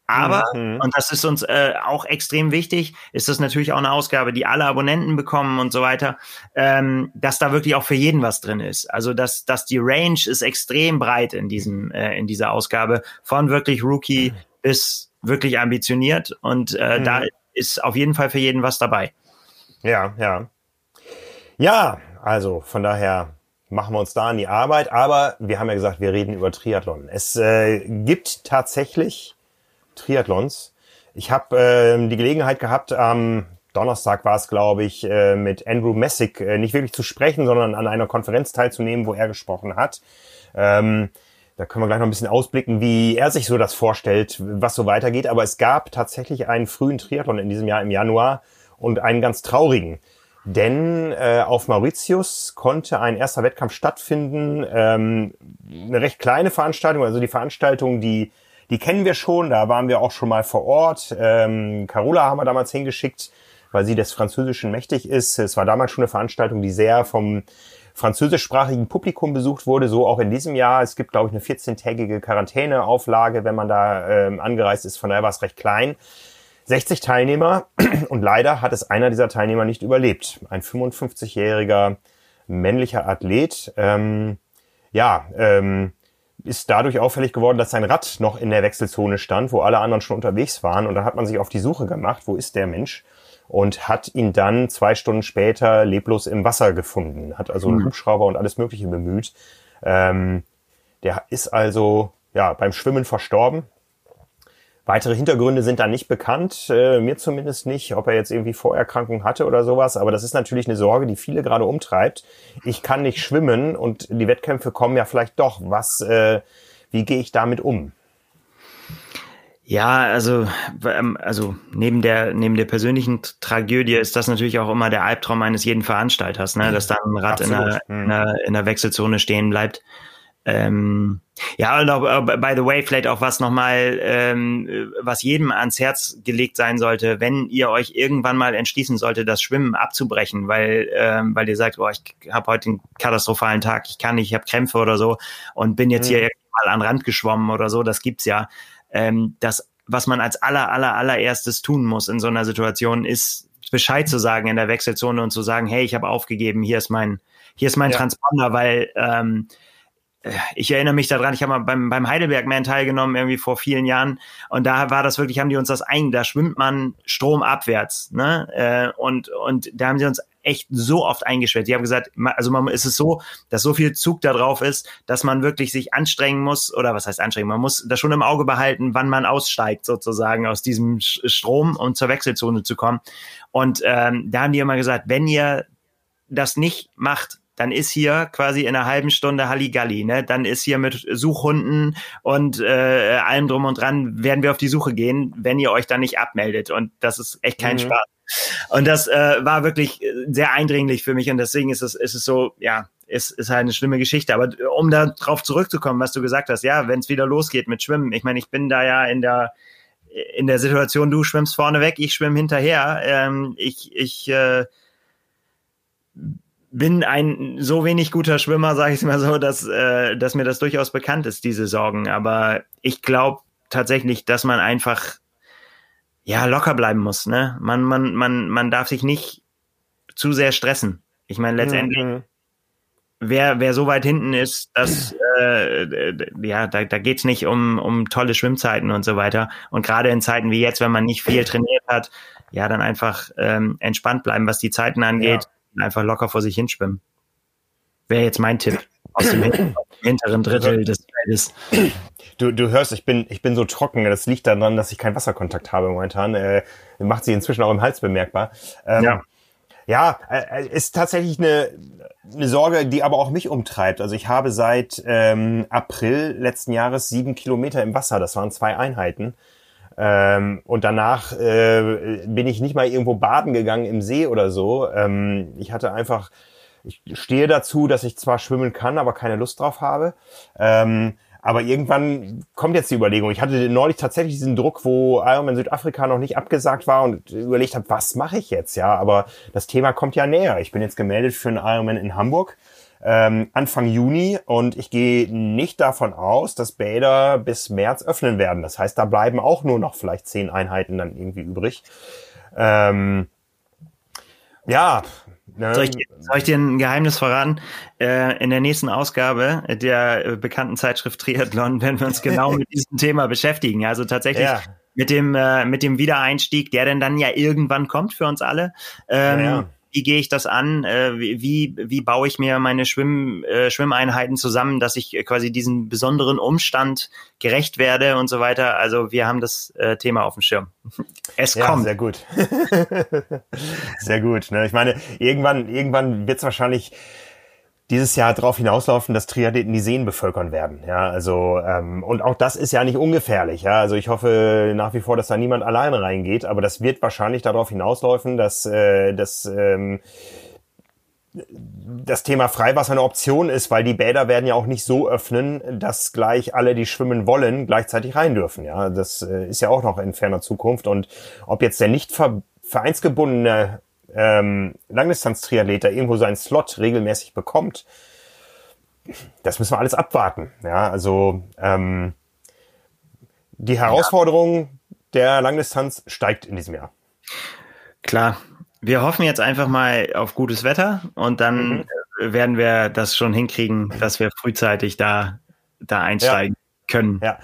aber, mhm. und das ist uns äh, auch extrem wichtig, ist das natürlich auch eine Ausgabe, die alle Abonnenten bekommen und so weiter, ähm, dass da wirklich auch für jeden was drin ist. Also dass, dass die Range ist extrem breit in diesem, äh, in dieser Ausgabe, von wirklich Rookie mhm. bis wirklich ambitioniert. Und äh, mhm. da ist auf jeden Fall für jeden was dabei. Ja, ja. Ja, also von daher machen wir uns da an die Arbeit. Aber wir haben ja gesagt, wir reden über Triathlon. Es äh, gibt tatsächlich Triathlons. Ich habe äh, die Gelegenheit gehabt, am Donnerstag war es, glaube ich, äh, mit Andrew Messick äh, nicht wirklich zu sprechen, sondern an einer Konferenz teilzunehmen, wo er gesprochen hat. Ähm, da können wir gleich noch ein bisschen ausblicken, wie er sich so das vorstellt, was so weitergeht. Aber es gab tatsächlich einen frühen Triathlon in diesem Jahr im Januar und einen ganz traurigen. Denn äh, auf Mauritius konnte ein erster Wettkampf stattfinden. Ähm, eine recht kleine Veranstaltung, also die Veranstaltung, die, die kennen wir schon, da waren wir auch schon mal vor Ort. Ähm, Carola haben wir damals hingeschickt, weil sie des Französischen mächtig ist. Es war damals schon eine Veranstaltung, die sehr vom französischsprachigen Publikum besucht wurde, so auch in diesem Jahr. Es gibt, glaube ich, eine 14-tägige Quarantäneauflage, wenn man da ähm, angereist ist. Von daher war es recht klein. 60 Teilnehmer und leider hat es einer dieser Teilnehmer nicht überlebt. Ein 55-jähriger männlicher Athlet. Ähm, ja, ähm, ist dadurch auffällig geworden, dass sein Rad noch in der Wechselzone stand, wo alle anderen schon unterwegs waren. Und dann hat man sich auf die Suche gemacht, wo ist der Mensch? Und hat ihn dann zwei Stunden später leblos im Wasser gefunden. Hat also einen mhm. Hubschrauber und alles Mögliche bemüht. Ähm, der ist also ja beim Schwimmen verstorben. Weitere Hintergründe sind da nicht bekannt, äh, mir zumindest nicht, ob er jetzt irgendwie Vorerkrankungen hatte oder sowas. Aber das ist natürlich eine Sorge, die viele gerade umtreibt. Ich kann nicht schwimmen und die Wettkämpfe kommen ja vielleicht doch. Was, äh, wie gehe ich damit um? Ja, also, ähm, also neben der neben der persönlichen Tragödie ist das natürlich auch immer der Albtraum eines jeden Veranstalters, ne? dass da ein Rad in der, in, der, in der Wechselzone stehen bleibt. Ähm, ja, und auch, äh, by the way, vielleicht auch was nochmal, ähm, was jedem ans Herz gelegt sein sollte, wenn ihr euch irgendwann mal entschließen sollte, das Schwimmen abzubrechen, weil, ähm, weil ihr sagt, oh, ich habe heute einen katastrophalen Tag, ich kann nicht, ich habe Krämpfe oder so und bin jetzt mhm. hier mal an Rand geschwommen oder so, das gibt's ja. Ähm, das, was man als aller, aller, allererstes tun muss in so einer Situation, ist Bescheid zu sagen in der Wechselzone und zu sagen, hey, ich habe aufgegeben, hier ist mein, hier ist mein ja. Transponder, weil ähm, ich erinnere mich daran, ich habe mal beim, beim Heidelberg-Man teilgenommen, irgendwie vor vielen Jahren. Und da war das wirklich, haben die uns das ein, da schwimmt man stromabwärts. Ne? Äh, und, und da haben sie uns echt so oft eingeschwert. Die haben gesagt, also man, ist es so, dass so viel Zug da drauf ist, dass man wirklich sich anstrengen muss, oder was heißt anstrengen? Man muss das schon im Auge behalten, wann man aussteigt, sozusagen, aus diesem Strom, um zur Wechselzone zu kommen. Und ähm, da haben die immer gesagt, wenn ihr das nicht macht, dann ist hier quasi in einer halben Stunde Halligalli, ne? Dann ist hier mit Suchhunden und äh, allem drum und dran werden wir auf die Suche gehen, wenn ihr euch dann nicht abmeldet. Und das ist echt kein mhm. Spaß. Und das äh, war wirklich sehr eindringlich für mich und deswegen ist es, ist es so, ja, ist, ist halt eine schlimme Geschichte. Aber um da drauf zurückzukommen, was du gesagt hast, ja, wenn es wieder losgeht mit Schwimmen, ich meine, ich bin da ja in der in der Situation, du schwimmst vorne weg, ich schwimme hinterher. Ähm, ich ich äh, bin ein so wenig guter Schwimmer, sage ich mal so, dass, äh, dass mir das durchaus bekannt ist, diese Sorgen. Aber ich glaube tatsächlich, dass man einfach ja locker bleiben muss. Ne? Man, man, man, man darf sich nicht zu sehr stressen. Ich meine, letztendlich, mhm. wer, wer so weit hinten ist, dass äh, ja, da, da geht's nicht um, um tolle Schwimmzeiten und so weiter. Und gerade in Zeiten wie jetzt, wenn man nicht viel trainiert hat, ja, dann einfach ähm, entspannt bleiben, was die Zeiten angeht. Ja einfach locker vor sich hinschwimmen. Wäre jetzt mein Tipp aus dem hinteren Drittel des Feldes. Du, du hörst, ich bin, ich bin so trocken. Das liegt daran, dass ich keinen Wasserkontakt habe momentan. Äh, macht sich inzwischen auch im Hals bemerkbar. Ähm, ja. Ja, äh, ist tatsächlich eine, eine Sorge, die aber auch mich umtreibt. Also ich habe seit ähm, April letzten Jahres sieben Kilometer im Wasser. Das waren zwei Einheiten. Ähm, und danach äh, bin ich nicht mal irgendwo baden gegangen im See oder so. Ähm, ich hatte einfach, ich stehe dazu, dass ich zwar schwimmen kann, aber keine Lust drauf habe. Ähm, aber irgendwann kommt jetzt die Überlegung. Ich hatte neulich tatsächlich diesen Druck, wo Ironman Südafrika noch nicht abgesagt war und überlegt habe, was mache ich jetzt? Ja, aber das Thema kommt ja näher. Ich bin jetzt gemeldet für einen Ironman in Hamburg ähm, Anfang Juni und ich gehe nicht davon aus, dass Bäder bis März öffnen werden. Das heißt, da bleiben auch nur noch vielleicht zehn Einheiten dann irgendwie übrig. Ähm, ja. Ne? Soll, ich, soll ich dir ein Geheimnis verraten? Äh, in der nächsten Ausgabe der äh, bekannten Zeitschrift Triathlon werden wir uns genau mit diesem Thema beschäftigen. Also tatsächlich ja mit dem, äh, mit dem Wiedereinstieg, der denn dann ja irgendwann kommt für uns alle. Ähm, ja, ja wie gehe ich das an? Äh, wie, wie baue ich mir meine Schwimm, äh, Schwimmeinheiten zusammen, dass ich quasi diesen besonderen Umstand gerecht werde und so weiter? Also wir haben das äh, Thema auf dem Schirm. Es ja, kommt. Sehr gut. sehr gut. Ne? Ich meine, irgendwann, irgendwann wird es wahrscheinlich dieses Jahr darauf hinauslaufen, dass Triathleten die Seen bevölkern werden. Ja, also ähm, und auch das ist ja nicht ungefährlich. Ja, also ich hoffe nach wie vor, dass da niemand alleine reingeht, aber das wird wahrscheinlich darauf hinauslaufen, dass äh, dass ähm, das Thema Freiwasser eine Option ist, weil die Bäder werden ja auch nicht so öffnen, dass gleich alle, die schwimmen wollen, gleichzeitig rein dürfen. Ja, das äh, ist ja auch noch in ferner Zukunft. Und ob jetzt der nicht vereinsgebundene ähm, Langdistanz-Triathlet da irgendwo seinen Slot regelmäßig bekommt, das müssen wir alles abwarten. Ja, also ähm, die Herausforderung ja. der Langdistanz steigt in diesem Jahr. Klar. Wir hoffen jetzt einfach mal auf gutes Wetter und dann mhm. werden wir das schon hinkriegen, dass wir frühzeitig da, da einsteigen ja. können. Ja.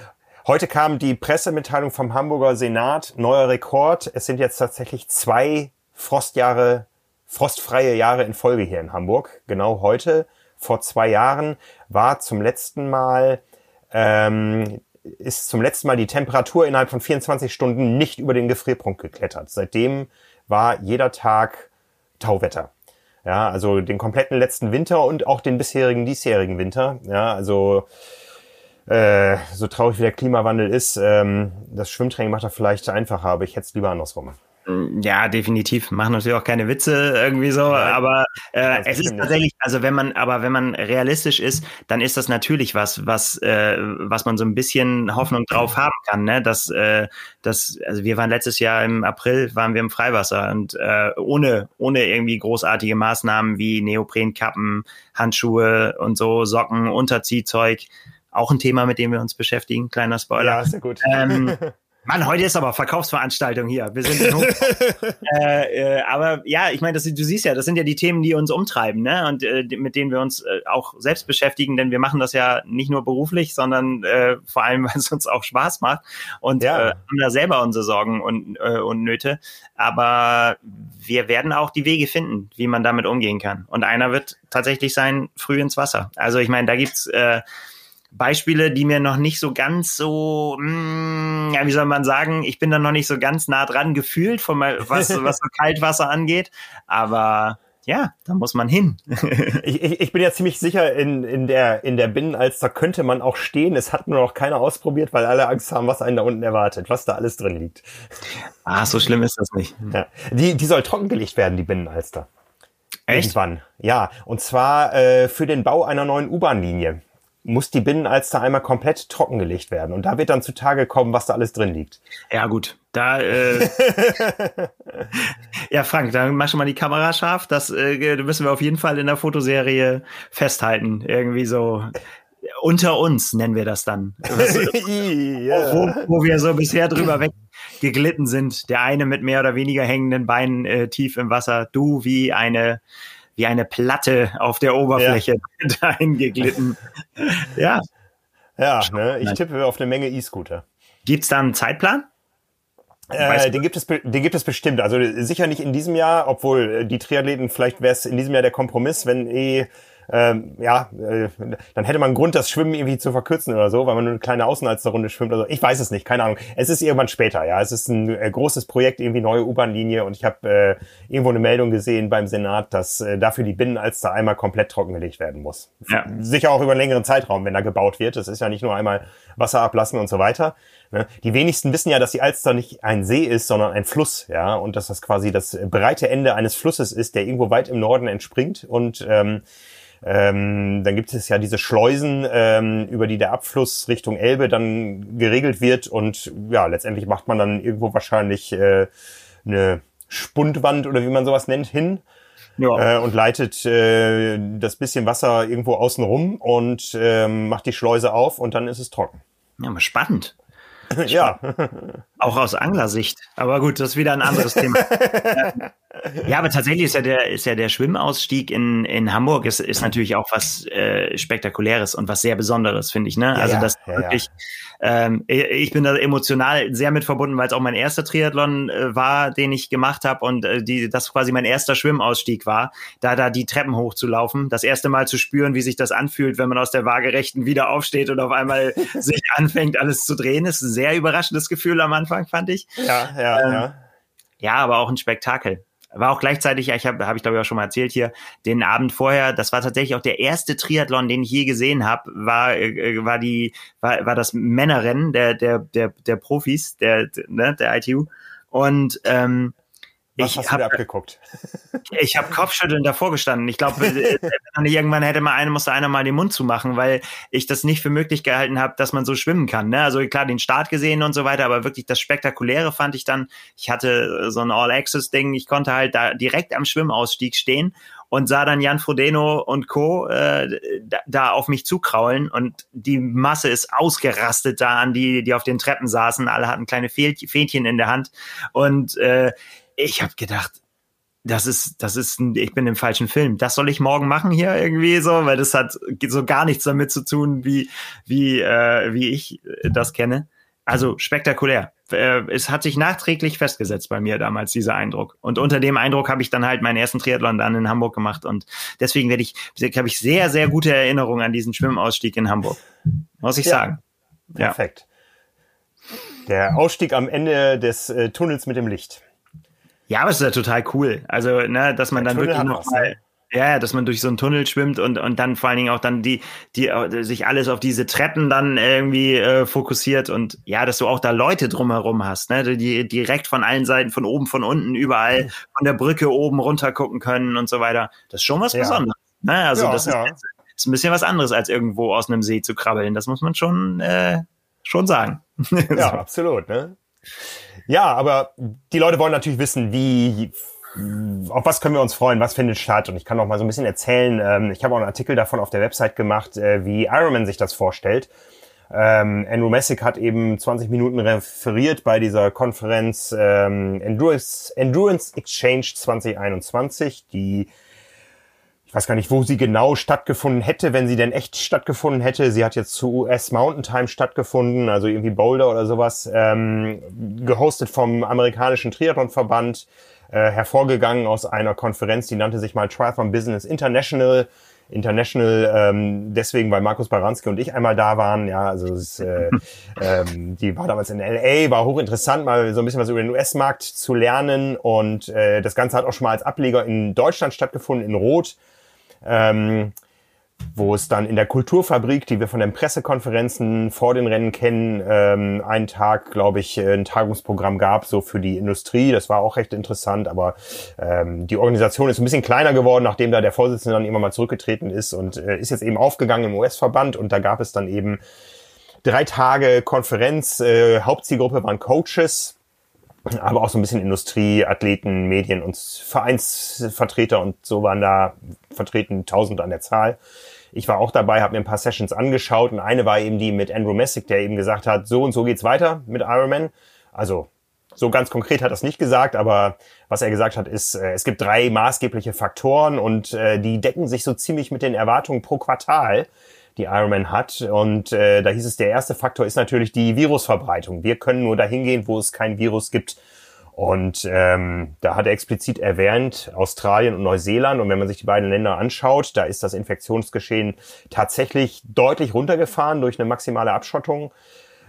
Heute kam die Pressemitteilung vom Hamburger Senat, neuer Rekord. Es sind jetzt tatsächlich zwei Frostjahre, frostfreie Jahre in Folge hier in Hamburg. Genau heute, vor zwei Jahren, war zum letzten Mal, ähm, ist zum letzten Mal die Temperatur innerhalb von 24 Stunden nicht über den Gefrierpunkt geklettert. Seitdem war jeder Tag Tauwetter. Ja, also den kompletten letzten Winter und auch den bisherigen, diesjährigen Winter. Ja, also äh, so traurig wie der Klimawandel ist, ähm, das Schwimmtraining macht er vielleicht einfacher, aber ich hätte es lieber andersrum. Ja, definitiv. Machen natürlich auch keine Witze irgendwie so, aber äh, es ist tatsächlich, also wenn man, aber wenn man realistisch ist, dann ist das natürlich was, was, äh, was man so ein bisschen Hoffnung drauf haben kann, ne? Dass, äh, dass, also wir waren letztes Jahr im April, waren wir im Freiwasser und äh, ohne, ohne irgendwie großartige Maßnahmen wie Neoprenkappen, Handschuhe und so, Socken, Unterziehzeug, auch ein Thema, mit dem wir uns beschäftigen. Kleiner Spoiler. Ja, sehr gut. Ähm, Mann, heute ist aber Verkaufsveranstaltung hier. Wir sind äh, äh, aber ja, ich meine, du siehst ja, das sind ja die Themen, die uns umtreiben, ne? Und äh, mit denen wir uns äh, auch selbst beschäftigen, denn wir machen das ja nicht nur beruflich, sondern äh, vor allem, weil es uns auch Spaß macht und ja. äh, haben da selber unsere Sorgen und, äh, und Nöte. Aber wir werden auch die Wege finden, wie man damit umgehen kann. Und einer wird tatsächlich sein, früh ins Wasser. Also ich meine, da gibt's äh, Beispiele, die mir noch nicht so ganz so, mh, hm, ja, wie soll man sagen, ich bin da noch nicht so ganz nah dran gefühlt, von mal, was, was so Kaltwasser angeht. Aber ja, da muss man hin. ich, ich, ich bin ja ziemlich sicher, in, in der, in der Binnenalster könnte man auch stehen. Es hat nur noch keiner ausprobiert, weil alle Angst haben, was einen da unten erwartet, was da alles drin liegt. Ah, so schlimm ist das nicht. Ja. Die, die soll trockengelegt werden, die Binnenalster. Echt? Irgendwann. Ja, und zwar äh, für den Bau einer neuen U-Bahn-Linie muss die Binnenalster einmal komplett trockengelegt werden. Und da wird dann zutage kommen, was da alles drin liegt. Ja, gut. Da, äh, ja, Frank, dann mach schon mal die Kamera scharf. Das äh, müssen wir auf jeden Fall in der Fotoserie festhalten. Irgendwie so unter uns nennen wir das dann. Was, ja. wo, wo, wir so bisher drüber weggeglitten sind. Der eine mit mehr oder weniger hängenden Beinen äh, tief im Wasser. Du wie eine wie eine Platte auf der Oberfläche ja. dahin geglitten. ja. Ja, ne? ich tippe auf eine Menge E-Scooter. Gibt's da einen Zeitplan? Äh, den gibt es, den gibt es bestimmt. Also sicher nicht in diesem Jahr, obwohl die Triathleten vielleicht wäre es in diesem Jahr der Kompromiss, wenn eh ähm, ja, äh, dann hätte man einen Grund, das Schwimmen irgendwie zu verkürzen oder so, weil man nur eine kleine Außenalsterrunde schwimmt oder so. Ich weiß es nicht, keine Ahnung. Es ist irgendwann später, ja. Es ist ein äh, großes Projekt, irgendwie neue U-Bahn-Linie und ich habe äh, irgendwo eine Meldung gesehen beim Senat, dass äh, dafür die Binnenalster einmal komplett trockengelegt werden muss. Ja. Sicher auch über einen längeren Zeitraum, wenn da gebaut wird. Das ist ja nicht nur einmal Wasser ablassen und so weiter. Ne? Die wenigsten wissen ja, dass die Alster nicht ein See ist, sondern ein Fluss, ja, und dass das quasi das breite Ende eines Flusses ist, der irgendwo weit im Norden entspringt und ähm, ähm, dann gibt es ja diese Schleusen, ähm, über die der Abfluss Richtung Elbe dann geregelt wird und ja, letztendlich macht man dann irgendwo wahrscheinlich äh, eine Spundwand oder wie man sowas nennt hin. Ja. Äh, und leitet äh, das bisschen Wasser irgendwo außen rum und ähm, macht die Schleuse auf und dann ist es trocken. Ja, mal spannend. ja. Auch aus Anglersicht. Aber gut, das ist wieder ein anderes Thema. ja, aber tatsächlich ist ja der, ist ja der Schwimmausstieg in, in Hamburg ist, ist natürlich auch was äh, Spektakuläres und was sehr Besonderes, finde ich. Ne? Ja, also, dass ja, wirklich ähm, ich bin da emotional sehr mit verbunden, weil es auch mein erster Triathlon äh, war, den ich gemacht habe und äh, die, das quasi mein erster Schwimmausstieg war, da da die Treppen hochzulaufen, das erste Mal zu spüren, wie sich das anfühlt, wenn man aus der Waagerechten wieder aufsteht und auf einmal sich anfängt, alles zu drehen, ist ein sehr überraschendes Gefühl am Anfang, fand ich. Ja, ja, ähm, ja. Ja, aber auch ein Spektakel. War auch gleichzeitig, ich habe hab ich glaube ich auch schon mal erzählt hier, den Abend vorher, das war tatsächlich auch der erste Triathlon, den ich je gesehen habe, war äh, war die war, war das Männerrennen der der der der Profis, der ne, der ITU und ähm, was ich hast hab, du abgeguckt? Ich habe Kopfschütteln davor gestanden. Ich glaube, äh, irgendwann hätte mal einer, musste einer mal den Mund zumachen, weil ich das nicht für möglich gehalten habe, dass man so schwimmen kann. Ne? Also klar, den Start gesehen und so weiter, aber wirklich das Spektakuläre fand ich dann. Ich hatte so ein All-Access-Ding. Ich konnte halt da direkt am Schwimmausstieg stehen und sah dann Jan Frodeno und Co. Äh, da, da auf mich zukraulen und die Masse ist ausgerastet da an die, die auf den Treppen saßen. Alle hatten kleine Fähnchen in der Hand und äh, ich habe gedacht, das ist, das ist, ein, ich bin im falschen Film. Das soll ich morgen machen hier irgendwie so, weil das hat so gar nichts damit zu tun, wie, wie, äh, wie ich das kenne. Also spektakulär. Äh, es hat sich nachträglich festgesetzt bei mir damals, dieser Eindruck. Und unter dem Eindruck habe ich dann halt meinen ersten Triathlon dann in Hamburg gemacht. Und deswegen werde ich, habe ich sehr, sehr gute Erinnerungen an diesen Schwimmausstieg in Hamburg. Muss ich ja, sagen. Perfekt. Ja. Der Ausstieg am Ende des äh, Tunnels mit dem Licht. Ja, aber es ist ja total cool. Also, ne, dass man Der dann Tunnel wirklich noch mal, ne? ja, dass man durch so einen Tunnel schwimmt und und dann vor allen Dingen auch dann die die äh, sich alles auf diese Treppen dann irgendwie äh, fokussiert und ja, dass du auch da Leute drumherum hast, ne, die direkt von allen Seiten, von oben, von unten, überall von der Brücke oben runter gucken können und so weiter. Das ist schon was ja. Besonderes. Ne? Also ja, das ist, ja. ist ein bisschen was anderes als irgendwo aus einem See zu krabbeln. Das muss man schon äh, schon sagen. Ja, so. absolut. Ne? Ja, aber die Leute wollen natürlich wissen, wie, auf was können wir uns freuen, was findet statt. Und ich kann auch mal so ein bisschen erzählen, ähm, ich habe auch einen Artikel davon auf der Website gemacht, äh, wie Ironman sich das vorstellt. Ähm, Andrew Messick hat eben 20 Minuten referiert bei dieser Konferenz ähm, Endurance, Endurance Exchange 2021, die weiß gar nicht, wo sie genau stattgefunden hätte, wenn sie denn echt stattgefunden hätte. Sie hat jetzt zu US Mountain Time stattgefunden, also irgendwie Boulder oder sowas, ähm, gehostet vom amerikanischen Triathlonverband, äh, hervorgegangen aus einer Konferenz, die nannte sich mal Triathlon Business International. International, ähm, deswegen, weil Markus Baranski und ich einmal da waren. Ja, also es, äh, ähm, die war damals in LA, war hochinteressant, mal so ein bisschen was über den US-Markt zu lernen. Und äh, das Ganze hat auch schon mal als Ableger in Deutschland stattgefunden, in Rot ähm, wo es dann in der Kulturfabrik, die wir von den Pressekonferenzen vor den Rennen kennen, ähm, einen Tag, glaube ich, ein Tagungsprogramm gab, so für die Industrie. Das war auch recht interessant, aber ähm, die Organisation ist ein bisschen kleiner geworden, nachdem da der Vorsitzende dann immer mal zurückgetreten ist und äh, ist jetzt eben aufgegangen im US-Verband und da gab es dann eben drei Tage Konferenz. Äh, Hauptzielgruppe waren Coaches, aber auch so ein bisschen Industrie, Athleten, Medien und Vereinsvertreter und so waren da vertreten, tausend an der Zahl. Ich war auch dabei, habe mir ein paar Sessions angeschaut und eine war eben die mit Andrew Messick, der eben gesagt hat, so und so geht's weiter mit Ironman. Also so ganz konkret hat er es nicht gesagt, aber was er gesagt hat, ist, äh, es gibt drei maßgebliche Faktoren und äh, die decken sich so ziemlich mit den Erwartungen pro Quartal die Ironman hat. Und äh, da hieß es, der erste Faktor ist natürlich die Virusverbreitung. Wir können nur dahin gehen, wo es kein Virus gibt. Und ähm, da hat er explizit erwähnt Australien und Neuseeland. Und wenn man sich die beiden Länder anschaut, da ist das Infektionsgeschehen tatsächlich deutlich runtergefahren durch eine maximale Abschottung.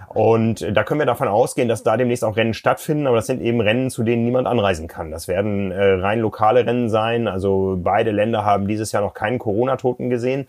Und da können wir davon ausgehen, dass da demnächst auch Rennen stattfinden, aber das sind eben Rennen, zu denen niemand anreisen kann. Das werden äh, rein lokale Rennen sein. Also beide Länder haben dieses Jahr noch keinen Corona-Toten gesehen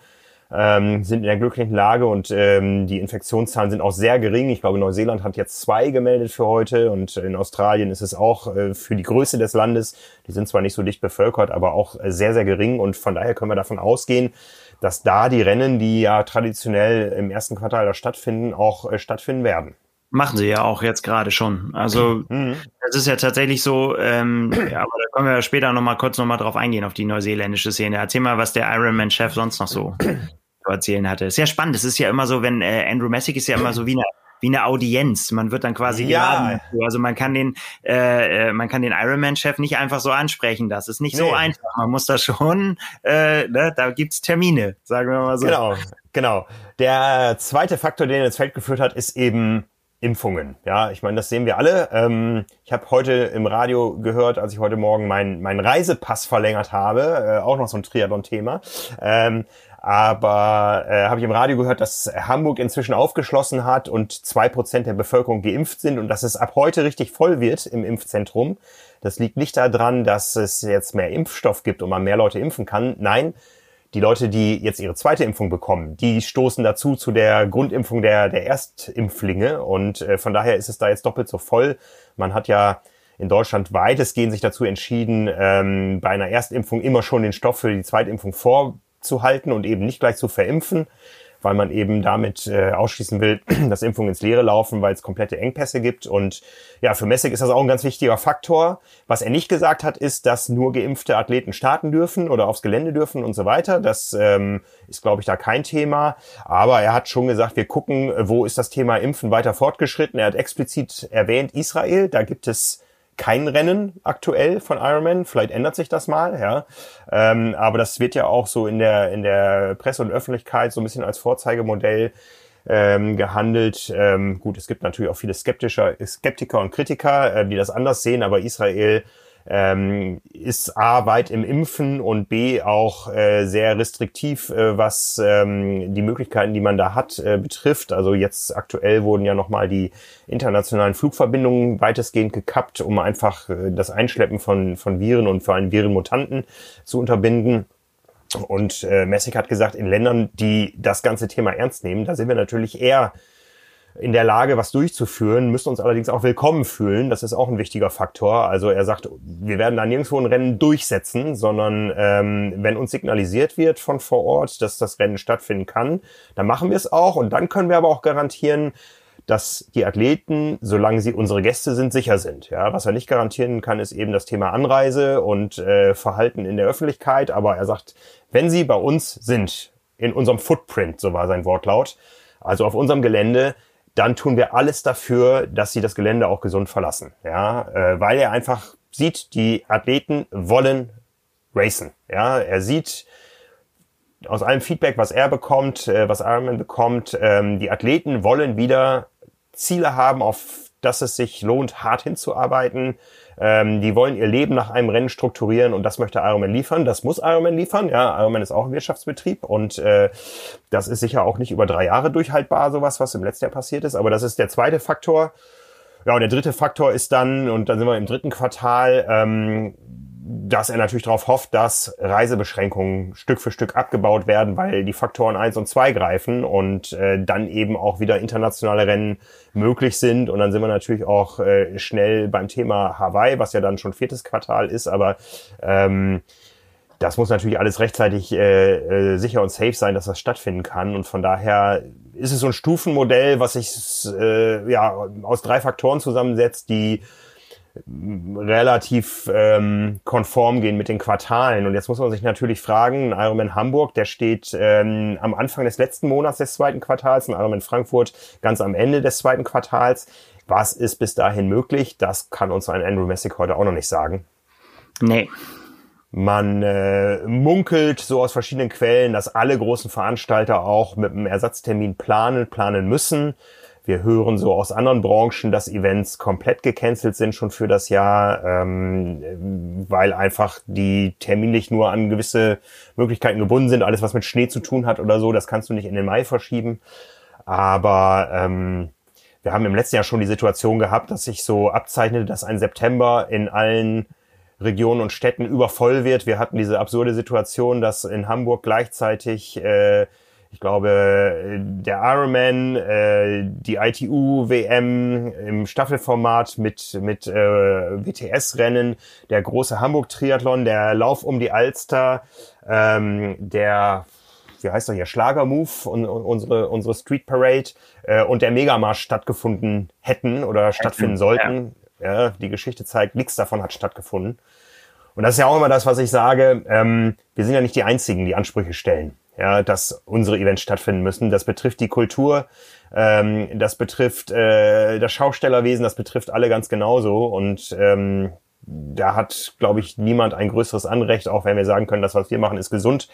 ähm, sind in der glücklichen Lage und ähm, die Infektionszahlen sind auch sehr gering. Ich glaube, Neuseeland hat jetzt zwei gemeldet für heute und in Australien ist es auch äh, für die Größe des Landes, die sind zwar nicht so dicht bevölkert, aber auch äh, sehr, sehr gering und von daher können wir davon ausgehen, dass da die Rennen, die ja traditionell im ersten Quartal stattfinden, auch äh, stattfinden werden. Machen sie ja auch jetzt gerade schon. Also mhm. es ist ja tatsächlich so, ähm, ja, aber da können wir später noch mal kurz noch mal drauf eingehen, auf die neuseeländische Szene. Erzähl mal, was der Ironman-Chef sonst noch so zu erzählen hatte. Sehr spannend. Es ist ja immer so, wenn äh, Andrew Messick ist ja immer so wie eine wie eine Audienz. Man wird dann quasi ja. geladen. Also man kann den, äh, äh, man kann den Ironman-Chef nicht einfach so ansprechen. Das ist nicht nee. so einfach. Man muss da schon, äh, ne, da gibt's Termine, sagen wir mal so. Genau. Genau. Der zweite Faktor, den er ins Feld geführt hat, ist eben Impfungen. Ja, ich meine, das sehen wir alle. Ähm, ich habe heute im Radio gehört, als ich heute Morgen meinen mein Reisepass verlängert habe, äh, auch noch so ein Triathlon-Thema. Ähm, aber äh, habe ich im Radio gehört, dass Hamburg inzwischen aufgeschlossen hat und zwei Prozent der Bevölkerung geimpft sind und dass es ab heute richtig voll wird im Impfzentrum. Das liegt nicht daran, dass es jetzt mehr Impfstoff gibt und man mehr Leute impfen kann. Nein, die Leute, die jetzt ihre zweite Impfung bekommen, die stoßen dazu zu der Grundimpfung der, der Erstimpflinge. Und äh, von daher ist es da jetzt doppelt so voll. Man hat ja in Deutschland weitestgehend sich dazu entschieden, ähm, bei einer Erstimpfung immer schon den Stoff für die Zweitimpfung vorzuhalten und eben nicht gleich zu verimpfen weil man eben damit äh, ausschließen will, dass Impfungen ins Leere laufen, weil es komplette Engpässe gibt. Und ja, für Messig ist das auch ein ganz wichtiger Faktor. Was er nicht gesagt hat, ist, dass nur geimpfte Athleten starten dürfen oder aufs Gelände dürfen und so weiter. Das ähm, ist, glaube ich, da kein Thema. Aber er hat schon gesagt, wir gucken, wo ist das Thema Impfen weiter fortgeschritten. Er hat explizit erwähnt Israel. Da gibt es kein Rennen aktuell von Ironman. Vielleicht ändert sich das mal, ja. Ähm, aber das wird ja auch so in der, in der Presse und Öffentlichkeit so ein bisschen als Vorzeigemodell ähm, gehandelt. Ähm, gut, es gibt natürlich auch viele Skeptischer, Skeptiker und Kritiker, äh, die das anders sehen, aber Israel ähm, ist A weit im Impfen und B auch äh, sehr restriktiv, äh, was ähm, die Möglichkeiten, die man da hat, äh, betrifft. Also jetzt aktuell wurden ja nochmal die internationalen Flugverbindungen weitestgehend gekappt, um einfach äh, das Einschleppen von, von Viren und vor allem Virenmutanten zu unterbinden. Und äh, Messig hat gesagt, in Ländern, die das ganze Thema ernst nehmen, da sind wir natürlich eher in der Lage, was durchzuführen, müssen uns allerdings auch willkommen fühlen. Das ist auch ein wichtiger Faktor. Also er sagt, wir werden da nirgendwo ein Rennen durchsetzen, sondern ähm, wenn uns signalisiert wird von vor Ort, dass das Rennen stattfinden kann, dann machen wir es auch. Und dann können wir aber auch garantieren, dass die Athleten, solange sie unsere Gäste sind, sicher sind. Ja, was er nicht garantieren kann, ist eben das Thema Anreise und äh, Verhalten in der Öffentlichkeit. Aber er sagt, wenn sie bei uns sind, in unserem Footprint, so war sein Wortlaut, also auf unserem Gelände, dann tun wir alles dafür, dass sie das Gelände auch gesund verlassen. Ja, äh, weil er einfach sieht, die Athleten wollen racen. Ja, er sieht aus allem Feedback, was er bekommt, äh, was Ironman bekommt, ähm, die Athleten wollen wieder Ziele haben, auf das es sich lohnt, hart hinzuarbeiten. Ähm, die wollen ihr Leben nach einem Rennen strukturieren und das möchte Ironman liefern. Das muss Ironman liefern. Ja, Ironman ist auch ein Wirtschaftsbetrieb und äh, das ist sicher auch nicht über drei Jahre durchhaltbar, sowas, was im letzten Jahr passiert ist. Aber das ist der zweite Faktor. Ja, und der dritte Faktor ist dann, und dann sind wir im dritten Quartal, ähm, dass er natürlich darauf hofft, dass Reisebeschränkungen Stück für Stück abgebaut werden, weil die Faktoren eins und zwei greifen und äh, dann eben auch wieder internationale Rennen möglich sind. Und dann sind wir natürlich auch äh, schnell beim Thema Hawaii, was ja dann schon viertes Quartal ist, aber ähm, das muss natürlich alles rechtzeitig äh, äh, sicher und safe sein, dass das stattfinden kann. Und von daher ist es so ein Stufenmodell, was sich äh, ja aus drei Faktoren zusammensetzt, die relativ ähm, konform gehen mit den Quartalen. Und jetzt muss man sich natürlich fragen, ein Ironman Hamburg, der steht ähm, am Anfang des letzten Monats des zweiten Quartals, ein Ironman Frankfurt ganz am Ende des zweiten Quartals. Was ist bis dahin möglich? Das kann uns ein Andrew Messick heute auch noch nicht sagen. Nee. Man äh, munkelt so aus verschiedenen Quellen, dass alle großen Veranstalter auch mit einem Ersatztermin planen, planen müssen. Wir hören so aus anderen Branchen, dass Events komplett gecancelt sind schon für das Jahr, ähm, weil einfach die terminlich nur an gewisse Möglichkeiten gebunden sind. Alles, was mit Schnee zu tun hat oder so, das kannst du nicht in den Mai verschieben. Aber ähm, wir haben im letzten Jahr schon die Situation gehabt, dass sich so abzeichnete, dass ein September in allen Regionen und Städten übervoll wird. Wir hatten diese absurde Situation, dass in Hamburg gleichzeitig äh, ich glaube, der Ironman, äh, die ITU-WM im Staffelformat mit, mit äh, WTS-Rennen, der große Hamburg-Triathlon, der Lauf um die Alster, ähm, der wie heißt er hier, Schlagermove und, und unsere, unsere Street Parade äh, und der Megamarsch stattgefunden hätten oder stattfinden sollten. Ja. ja die Geschichte zeigt, nichts davon hat stattgefunden. Und das ist ja auch immer das, was ich sage. Ähm, wir sind ja nicht die Einzigen, die Ansprüche stellen ja, dass unsere Events stattfinden müssen. Das betrifft die Kultur, ähm, das betrifft äh, das Schaustellerwesen, das betrifft alle ganz genauso. Und ähm, da hat, glaube ich, niemand ein größeres Anrecht, auch wenn wir sagen können, das, was wir machen, ist gesund.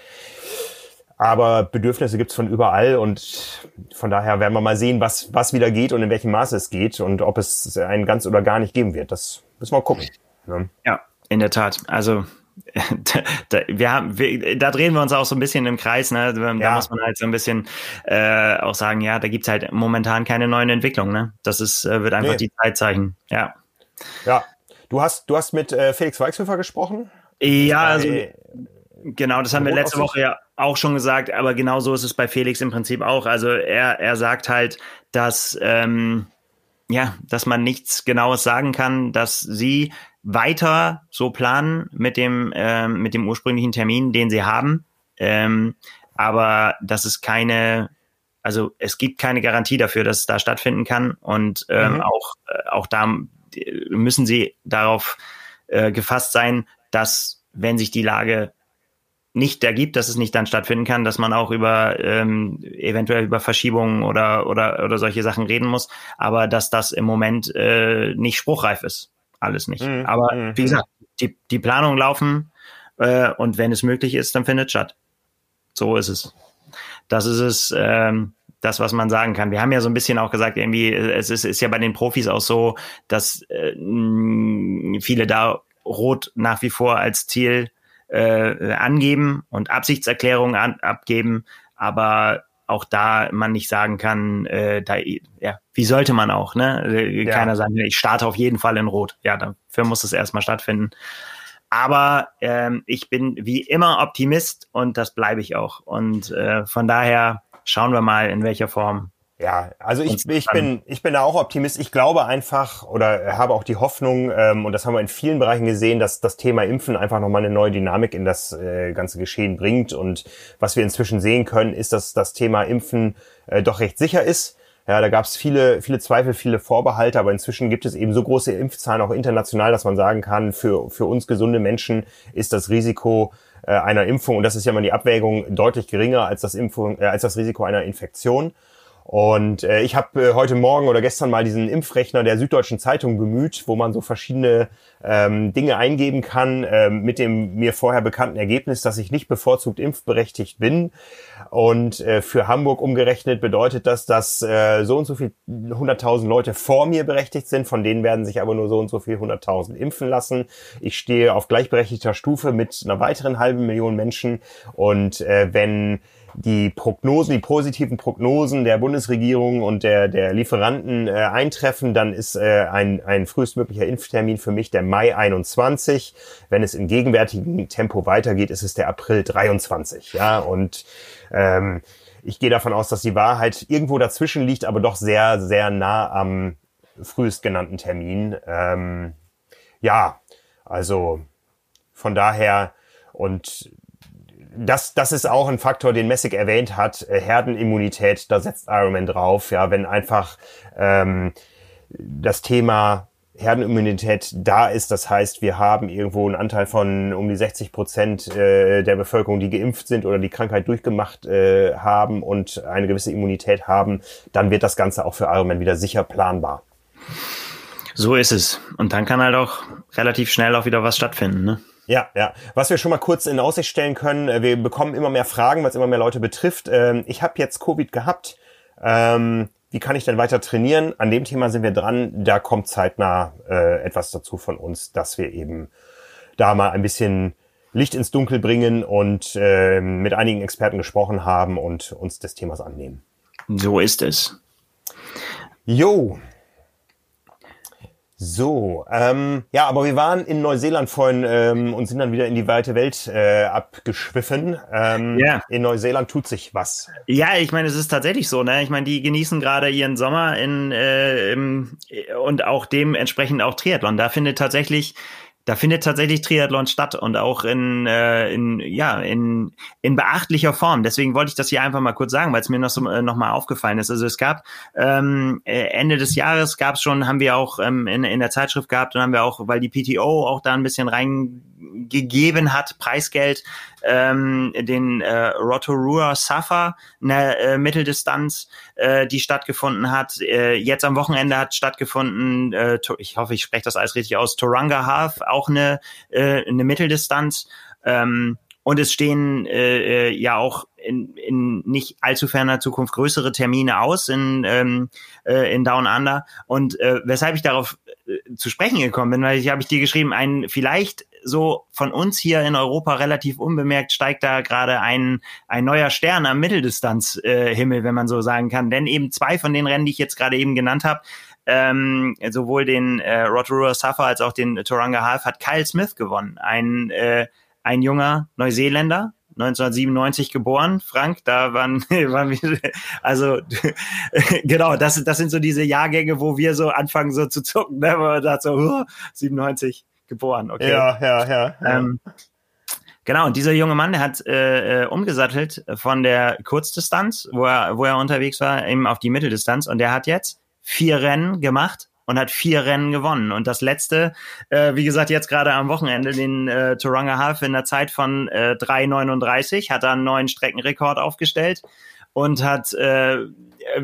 Aber Bedürfnisse gibt's von überall und von daher werden wir mal sehen, was, was wieder geht und in welchem Maße es geht und ob es einen ganz oder gar nicht geben wird. Das müssen wir gucken. Ne? Ja, in der Tat. Also da, wir haben, wir, da drehen wir uns auch so ein bisschen im Kreis. Ne? Da ja. muss man halt so ein bisschen äh, auch sagen, ja, da gibt's halt momentan keine neuen Entwicklungen. Ne? Das ist, äh, wird einfach nee. die Zeit zeigen. Ja. Ja. Du hast, du hast mit äh, Felix Weichshöfer gesprochen? Ja, also, genau, das haben wir letzte Woche ja auch schon gesagt, aber genau so ist es bei Felix im Prinzip auch. Also er, er sagt halt, dass ähm, ja, dass man nichts Genaues sagen kann, dass sie weiter so planen mit dem äh, mit dem ursprünglichen Termin, den sie haben, ähm, aber dass es keine also es gibt keine Garantie dafür, dass es da stattfinden kann. Und ähm, mhm. auch äh, auch da müssen sie darauf äh, gefasst sein, dass wenn sich die Lage nicht ergibt, dass es nicht dann stattfinden kann, dass man auch über ähm, eventuell über Verschiebungen oder oder oder solche Sachen reden muss, aber dass das im Moment äh, nicht spruchreif ist, alles nicht. Mhm. Aber mhm. wie gesagt, die die Planungen laufen äh, und wenn es möglich ist, dann findet es statt. So ist es. Das ist es. Ähm, das, was man sagen kann. Wir haben ja so ein bisschen auch gesagt, irgendwie, es ist, ist ja bei den Profis auch so, dass äh, viele da Rot nach wie vor als Ziel äh, angeben und Absichtserklärungen an, abgeben, aber auch da man nicht sagen kann, äh, da, ja, wie sollte man auch, ne? Äh, ja. Keiner sagen, ich starte auf jeden Fall in Rot. Ja, dafür muss es erstmal stattfinden. Aber ähm, ich bin wie immer Optimist und das bleibe ich auch. Und äh, von daher schauen wir mal, in welcher Form ja, also ich, ich bin ich bin da auch Optimist. Ich glaube einfach oder habe auch die Hoffnung ähm, und das haben wir in vielen Bereichen gesehen, dass das Thema Impfen einfach nochmal eine neue Dynamik in das äh, ganze Geschehen bringt. Und was wir inzwischen sehen können, ist, dass das Thema Impfen äh, doch recht sicher ist. Ja, da gab es viele, viele Zweifel, viele Vorbehalte, aber inzwischen gibt es eben so große Impfzahlen auch international, dass man sagen kann, für, für uns gesunde Menschen ist das Risiko äh, einer Impfung, und das ist ja mal die Abwägung, deutlich geringer als das, Impfung, äh, als das Risiko einer Infektion. Und äh, ich habe äh, heute Morgen oder gestern mal diesen Impfrechner der Süddeutschen Zeitung bemüht, wo man so verschiedene ähm, Dinge eingeben kann ähm, mit dem mir vorher bekannten Ergebnis, dass ich nicht bevorzugt impfberechtigt bin. Und äh, für Hamburg umgerechnet bedeutet das, dass äh, so und so viel 100.000 Leute vor mir berechtigt sind, von denen werden sich aber nur so und so viel 100.000 impfen lassen. Ich stehe auf gleichberechtigter Stufe mit einer weiteren halben Million Menschen. Und äh, wenn die Prognosen, die positiven Prognosen der Bundesregierung und der, der Lieferanten äh, eintreffen, dann ist äh, ein, ein frühestmöglicher Impftermin für mich der Mai 21. Wenn es in gegenwärtigem Tempo weitergeht, ist es der April 23. Ja, und ähm, ich gehe davon aus, dass die Wahrheit irgendwo dazwischen liegt, aber doch sehr, sehr nah am frühest genannten Termin. Ähm, ja, also von daher und das, das ist auch ein Faktor, den Messig erwähnt hat. Äh, Herdenimmunität, da setzt Ironman drauf. Ja, wenn einfach ähm, das Thema Herdenimmunität da ist, das heißt, wir haben irgendwo einen Anteil von um die 60 Prozent äh, der Bevölkerung, die geimpft sind oder die Krankheit durchgemacht äh, haben und eine gewisse Immunität haben, dann wird das Ganze auch für Ironman wieder sicher planbar. So ist es. Und dann kann halt auch relativ schnell auch wieder was stattfinden. Ne? Ja, ja. Was wir schon mal kurz in Aussicht stellen können, äh, wir bekommen immer mehr Fragen, was immer mehr Leute betrifft. Ähm, ich habe jetzt Covid gehabt. Ähm, wie kann ich denn weiter trainieren? An dem Thema sind wir dran. Da kommt zeitnah äh, etwas dazu von uns, dass wir eben da mal ein bisschen Licht ins Dunkel bringen und äh, mit einigen Experten gesprochen haben und uns des Themas annehmen. So ist es. Jo, so, ähm, ja, aber wir waren in Neuseeland vorhin ähm, und sind dann wieder in die weite Welt äh, abgeschwiffen. Ähm, ja. In Neuseeland tut sich was. Ja, ich meine, es ist tatsächlich so. Ne? Ich meine, die genießen gerade ihren Sommer in, äh, im, und auch dementsprechend auch Triathlon. Da findet tatsächlich da findet tatsächlich Triathlon statt und auch in, äh, in ja in, in beachtlicher Form. Deswegen wollte ich das hier einfach mal kurz sagen, weil es mir noch so äh, noch mal aufgefallen ist. Also es gab ähm, äh, Ende des Jahres gab es schon, haben wir auch ähm, in, in der Zeitschrift gehabt und haben wir auch, weil die PTO auch da ein bisschen reingegeben hat, Preisgeld, ähm, den äh, Rotorua Safa, eine äh, Mitteldistanz, äh, die stattgefunden hat. Äh, jetzt am Wochenende hat stattgefunden, äh, ich hoffe, ich spreche das alles richtig aus, Toranga Half, auch eine, äh, eine Mitteldistanz. Ähm, und es stehen äh, äh, ja auch in, in nicht allzu ferner Zukunft größere Termine aus in, ähm, äh, in Down Under. Und äh, weshalb ich darauf äh, zu sprechen gekommen bin, weil ich habe ich dir geschrieben, ein vielleicht so von uns hier in Europa relativ unbemerkt steigt da gerade ein, ein neuer Stern am Mitteldistanzhimmel, äh, wenn man so sagen kann. Denn eben zwei von den Rennen, die ich jetzt gerade eben genannt habe, ähm, sowohl den äh, Rotorua Suffer als auch den Toranga Half hat Kyle Smith gewonnen. Ein, äh, ein junger Neuseeländer, 1997 geboren, Frank, da waren, waren wir, also genau, das, das sind so diese Jahrgänge, wo wir so anfangen so zu zucken, ne? wo man sagt so, uh, 97 geboren, okay. Ja, ja, ja. ja. Ähm, Genau, und dieser junge Mann, der hat äh, äh, umgesattelt von der Kurzdistanz, wo er, wo er unterwegs war, eben auf die Mitteldistanz und der hat jetzt vier Rennen gemacht und hat vier Rennen gewonnen. Und das letzte, äh, wie gesagt, jetzt gerade am Wochenende, den äh, Taronga Half in der Zeit von äh, 3,39, hat er einen neuen Streckenrekord aufgestellt und hat, äh,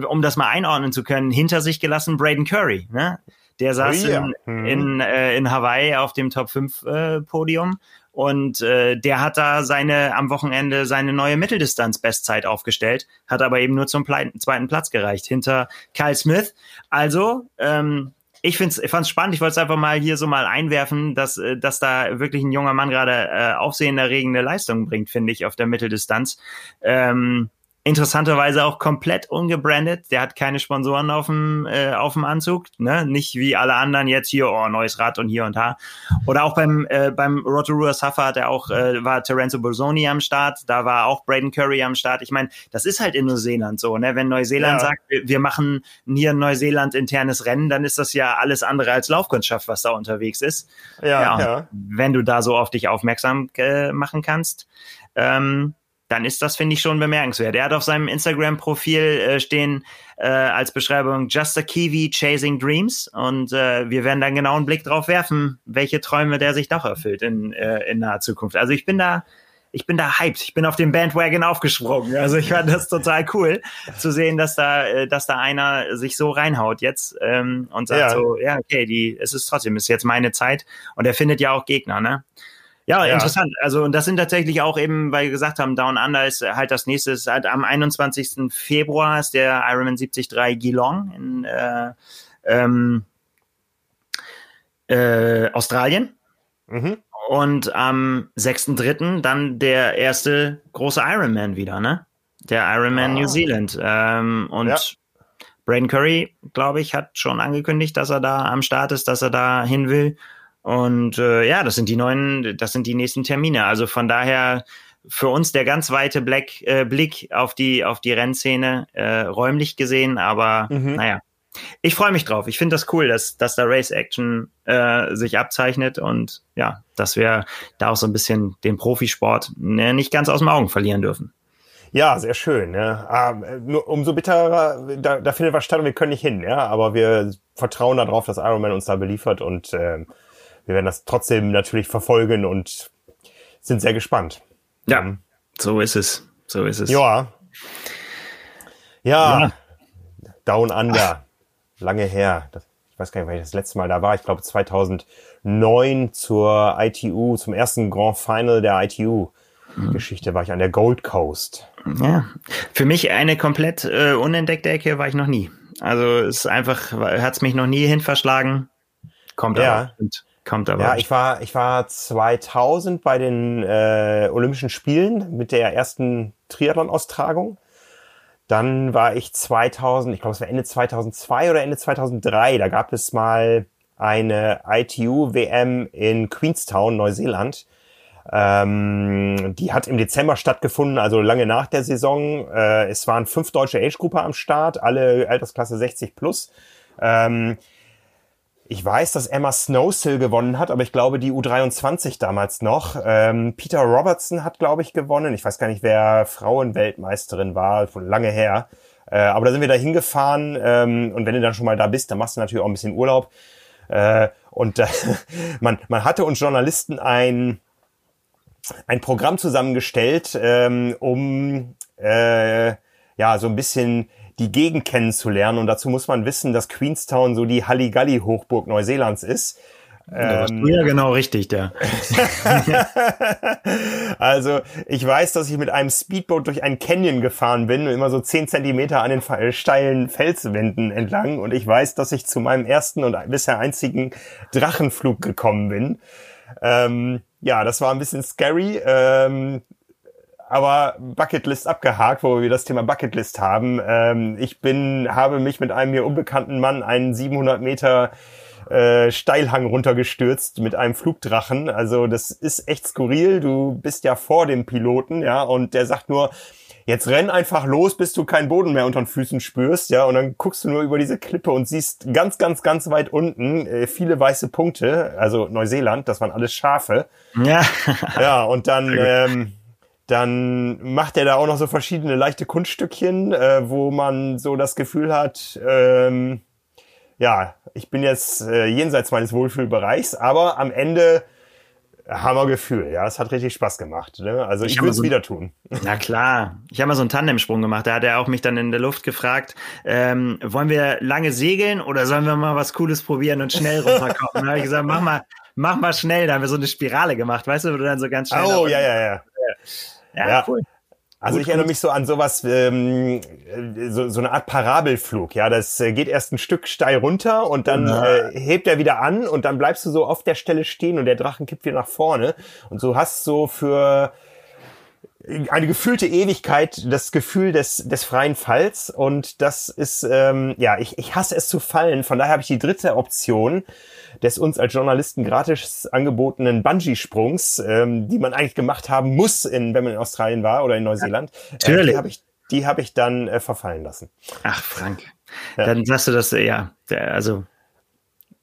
um das mal einordnen zu können, hinter sich gelassen Braden Curry. Ne? Der saß oh yeah. in, mhm. in, äh, in Hawaii auf dem Top 5 äh, Podium und äh, der hat da seine am Wochenende seine neue Mitteldistanz-Bestzeit aufgestellt, hat aber eben nur zum zweiten Platz gereicht, hinter Kyle Smith. Also, ähm, ich find's, ich fand's spannend. Ich wollte es einfach mal hier so mal einwerfen, dass, äh, dass da wirklich ein junger Mann gerade äh, aufsehenerregende Leistung bringt, finde ich, auf der Mitteldistanz. Ähm, interessanterweise auch komplett ungebrandet. Der hat keine Sponsoren auf dem, äh, auf dem Anzug, ne? Nicht wie alle anderen jetzt hier, oh, neues Rad und hier und da. Oder auch beim, äh, beim Rotorua Suffer hat er auch, äh, war Terenzo Bolsoni am Start, da war auch Braden Curry am Start. Ich meine, das ist halt in Neuseeland so, ne? Wenn Neuseeland ja. sagt, wir, wir machen hier ein Neuseeland internes Rennen, dann ist das ja alles andere als Laufkundschaft, was da unterwegs ist. Ja, ja. ja. Wenn du da so auf dich aufmerksam äh, machen kannst. Ähm, dann ist das, finde ich, schon bemerkenswert. Er hat auf seinem Instagram-Profil äh, stehen äh, als Beschreibung Just a Kiwi Chasing Dreams und äh, wir werden dann genau einen Blick drauf werfen, welche Träume der sich doch erfüllt in, äh, in naher Zukunft. Also ich bin da, ich bin da hyped. Ich bin auf dem Bandwagon aufgesprungen. Also ich fand das total cool zu sehen, dass da, äh, dass da einer sich so reinhaut jetzt ähm, und sagt ja. so, ja okay, die, es ist trotzdem, ist jetzt meine Zeit und er findet ja auch Gegner, ne? Ja, ja, interessant. Also, und das sind tatsächlich auch eben, weil wir gesagt haben, Down Under ist halt das nächste, ist halt am 21. Februar ist der Ironman 73 Geelong in äh, ähm, äh, Australien. Mhm. Und am 6.3. dann der erste große Ironman wieder, ne? Der Ironman ah. New Zealand. Ähm, und ja. Braden Curry, glaube ich, hat schon angekündigt, dass er da am Start ist, dass er da hin will. Und äh, ja, das sind die neuen, das sind die nächsten Termine. Also von daher für uns der ganz weite Black, äh, Blick auf die auf die Rennszene äh, räumlich gesehen, aber mhm. naja. Ich freue mich drauf. Ich finde das cool, dass, dass da Race Action äh, sich abzeichnet und ja, dass wir da auch so ein bisschen den Profisport ne, nicht ganz aus dem Augen verlieren dürfen. Ja, sehr schön. Ne? Ähm, nur umso bitterer, da, da findet was statt und wir können nicht hin, ja. Aber wir vertrauen darauf, dass Ironman uns da beliefert und äh, wir werden das trotzdem natürlich verfolgen und sind sehr gespannt. Ja, mhm. so ist es. So ist es. Ja. Ja. ja. Down Under. Lange her. Das, ich weiß gar nicht, wann ich das letzte Mal da war. Ich glaube 2009 zur ITU, zum ersten Grand Final der ITU. Geschichte war ich an der Gold Coast. Ja, für mich eine komplett äh, unentdeckte Ecke war ich noch nie. Also es ist einfach, hat es mich noch nie hin verschlagen. Kommt ja. aber. Und Kommt aber. Ja, ich war, ich war 2000 bei den äh, Olympischen Spielen mit der ersten Triathlon-Austragung. Dann war ich 2000, ich glaube, es war Ende 2002 oder Ende 2003. Da gab es mal eine ITU-WM in Queenstown, Neuseeland. Ähm, die hat im Dezember stattgefunden, also lange nach der Saison. Äh, es waren fünf deutsche Age-Grupper am Start, alle Altersklasse 60 plus. Ähm, ich weiß, dass Emma Snowsill gewonnen hat, aber ich glaube die U23 damals noch. Ähm, Peter Robertson hat, glaube ich, gewonnen. Ich weiß gar nicht, wer Frauenweltmeisterin war, von lange her. Äh, aber da sind wir da hingefahren ähm, und wenn du dann schon mal da bist, dann machst du natürlich auch ein bisschen Urlaub. Äh, und äh, man, man hatte uns Journalisten ein, ein Programm zusammengestellt, ähm, um äh, ja so ein bisschen die Gegend kennenzulernen. Und dazu muss man wissen, dass Queenstown so die Halligalli-Hochburg Neuseelands ist. Ja, ähm, ja genau richtig, ja. also ich weiß, dass ich mit einem Speedboat durch einen Canyon gefahren bin, immer so zehn Zentimeter an den steilen Felswänden entlang. Und ich weiß, dass ich zu meinem ersten und bisher einzigen Drachenflug gekommen bin. Ähm, ja, das war ein bisschen scary. Ähm, aber Bucketlist abgehakt, wo wir das Thema Bucketlist haben. Ähm, ich bin, habe mich mit einem mir unbekannten Mann einen 700 Meter äh, Steilhang runtergestürzt mit einem Flugdrachen. Also das ist echt skurril. Du bist ja vor dem Piloten, ja, und der sagt nur, jetzt renn einfach los, bis du keinen Boden mehr unter den Füßen spürst, ja, und dann guckst du nur über diese Klippe und siehst ganz, ganz, ganz weit unten äh, viele weiße Punkte, also Neuseeland, das waren alles Schafe. Ja. ja, und dann, ähm, dann macht er da auch noch so verschiedene leichte Kunststückchen, äh, wo man so das Gefühl hat, ähm, ja, ich bin jetzt äh, jenseits meines Wohlfühlbereichs, aber am Ende Hammergefühl, ja, es hat richtig Spaß gemacht. Ne? Also ich, ich würde es so, wieder tun. Na klar, ich habe mal so einen Tandemsprung gemacht. Da hat er auch mich dann in der Luft gefragt, ähm, wollen wir lange segeln oder sollen wir mal was Cooles probieren und schnell runterkommen? da habe ich gesagt, mach mal, mach mal schnell. Da haben wir so eine Spirale gemacht, weißt du, wo du dann so ganz schnell. Oh ja, ja, ja. Ja, ja. cool. Also gut, ich erinnere mich so an sowas, ähm, so, so eine Art Parabelflug. Ja, das äh, geht erst ein Stück steil runter und dann äh, hebt er wieder an und dann bleibst du so auf der Stelle stehen und der Drachen kippt wieder nach vorne. Und so hast so für eine gefühlte Ewigkeit das Gefühl des, des freien Falls und das ist, ähm, ja, ich, ich hasse es zu fallen. Von daher habe ich die dritte Option des uns als Journalisten gratis angebotenen Bungee-Sprungs, ähm, die man eigentlich gemacht haben muss, in, wenn man in Australien war oder in Neuseeland. Ja, natürlich. Äh, die habe ich, die hab ich dann äh, verfallen lassen. Ach, Frank. Ja. Dann sagst du das, ja, also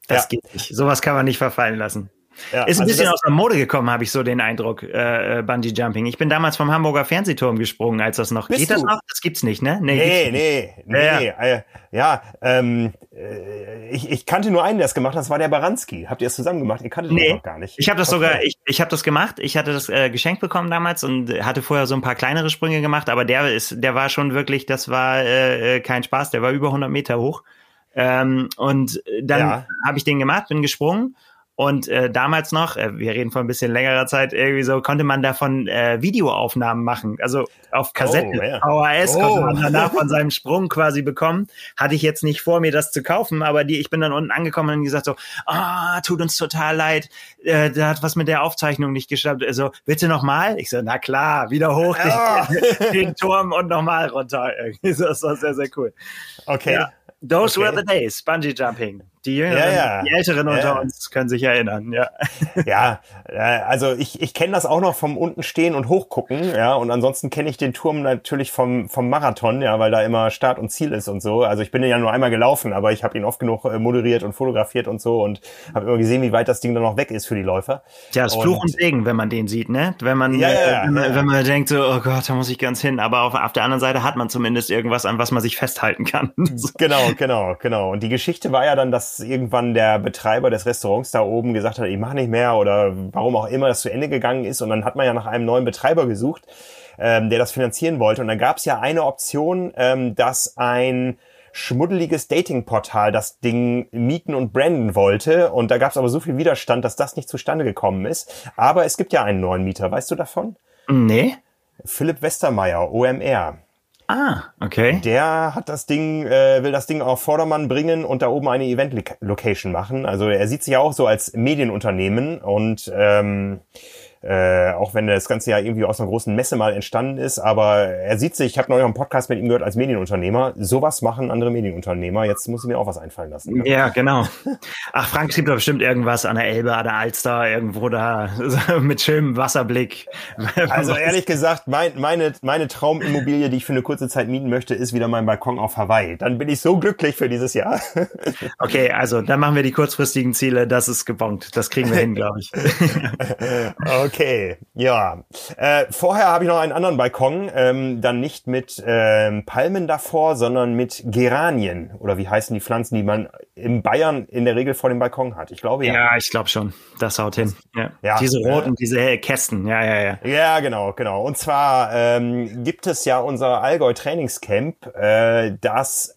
das ja. geht nicht. Sowas kann man nicht verfallen lassen. Ja, ist ein also bisschen aus der Mode gekommen, habe ich so den Eindruck, äh, äh, Bungee Jumping. Ich bin damals vom Hamburger Fernsehturm gesprungen, als das noch. Bist geht du? das noch? Das gibt's nicht, ne? Nee, nee, nee. nee, ja, äh, ja ähm, äh, ich, ich kannte nur einen, der es gemacht hat, das war der Baranski. Habt ihr es zusammen gemacht? Ihr kanntet nee, noch gar nicht. Ich habe das okay. sogar, ich, ich habe das gemacht. Ich hatte das äh, geschenkt bekommen damals und hatte vorher so ein paar kleinere Sprünge gemacht, aber der ist, der war schon wirklich, das war äh, äh kein Spaß, der war über 100 Meter hoch. Ähm, und dann ja. habe ich den gemacht, bin gesprungen und äh, damals noch, äh, wir reden von ein bisschen längerer Zeit, irgendwie so, konnte man davon äh, Videoaufnahmen machen. Also auf Kassetten, oh, yeah. VHS oh. konnte man danach von seinem Sprung quasi bekommen. Hatte ich jetzt nicht vor, mir das zu kaufen, aber die, ich bin dann unten angekommen und gesagt so, ah, tut uns total leid, äh, da hat was mit der Aufzeichnung nicht geschafft. Also, bitte nochmal? Ich so, na klar, wieder hoch oh. den, den Turm und nochmal runter. Irgendwie so, das war sehr, sehr cool. Okay. Ja. Those okay. were the days, Bungee Jumping. Die Jüngeren, ja, ja. die Älteren unter ja. uns können sich erinnern, ja. Ja, äh, also ich, ich kenne das auch noch vom unten stehen und hochgucken, ja, und ansonsten kenne ich den Turm natürlich vom, vom Marathon, ja, weil da immer Start und Ziel ist und so. Also ich bin ja nur einmal gelaufen, aber ich habe ihn oft genug äh, moderiert und fotografiert und so und habe immer gesehen, wie weit das Ding dann noch weg ist für die Läufer. Ja, das Fluch und Segen, wenn man den sieht, ne? Wenn man, ja, wenn, man wenn man denkt so, oh Gott, da muss ich ganz hin, aber auf, auf der anderen Seite hat man zumindest irgendwas, an was man sich festhalten kann. genau, genau, genau. Und die Geschichte war ja dann, dass irgendwann der Betreiber des Restaurants da oben gesagt hat, ich mache nicht mehr oder warum auch immer das zu Ende gegangen ist. Und dann hat man ja nach einem neuen Betreiber gesucht, ähm, der das finanzieren wollte. Und dann gab es ja eine Option, ähm, dass ein schmuddeliges Datingportal das Ding mieten und branden wollte. Und da gab es aber so viel Widerstand, dass das nicht zustande gekommen ist. Aber es gibt ja einen neuen Mieter. Weißt du davon? Nee. Philipp Westermeier, OMR. Ah, okay. Der hat das Ding, äh, will das Ding auf Vordermann bringen und da oben eine Event-Location machen. Also er sieht sich ja auch so als Medienunternehmen und ähm, äh, auch wenn das Ganze ja irgendwie aus einer großen Messe mal entstanden ist, aber er sieht sich, ich habe neulich einen Podcast mit ihm gehört als Medienunternehmer, sowas machen andere Medienunternehmer, jetzt muss ich mir auch was einfallen lassen. Ja, ja genau. Ach, Frank, gibt doch bestimmt irgendwas an der Elbe, an der Alster, irgendwo da mit schönem Wasserblick. Also ehrlich gesagt, mein, meine, meine Traumimmobilie, die ich für eine kurze Zeit mieten möchte, ist wieder mein Balkon auf Hawaii. Dann bin ich so glücklich für dieses Jahr. Okay, also dann machen wir die kurzfristigen Ziele, das ist gebongt. Das kriegen wir hin, glaube ich. Okay. Okay, ja. Äh, vorher habe ich noch einen anderen Balkon, ähm, dann nicht mit ähm, Palmen davor, sondern mit Geranien. Oder wie heißen die Pflanzen, die man in Bayern in der Regel vor dem Balkon hat? Ich glaube ja. Ja, ich glaube schon. Das haut hin. Ja. ja. Diese roten, äh, diese Kästen. Ja, ja, ja. Ja, genau, genau. Und zwar ähm, gibt es ja unser Allgäu Trainingscamp, äh, das äh,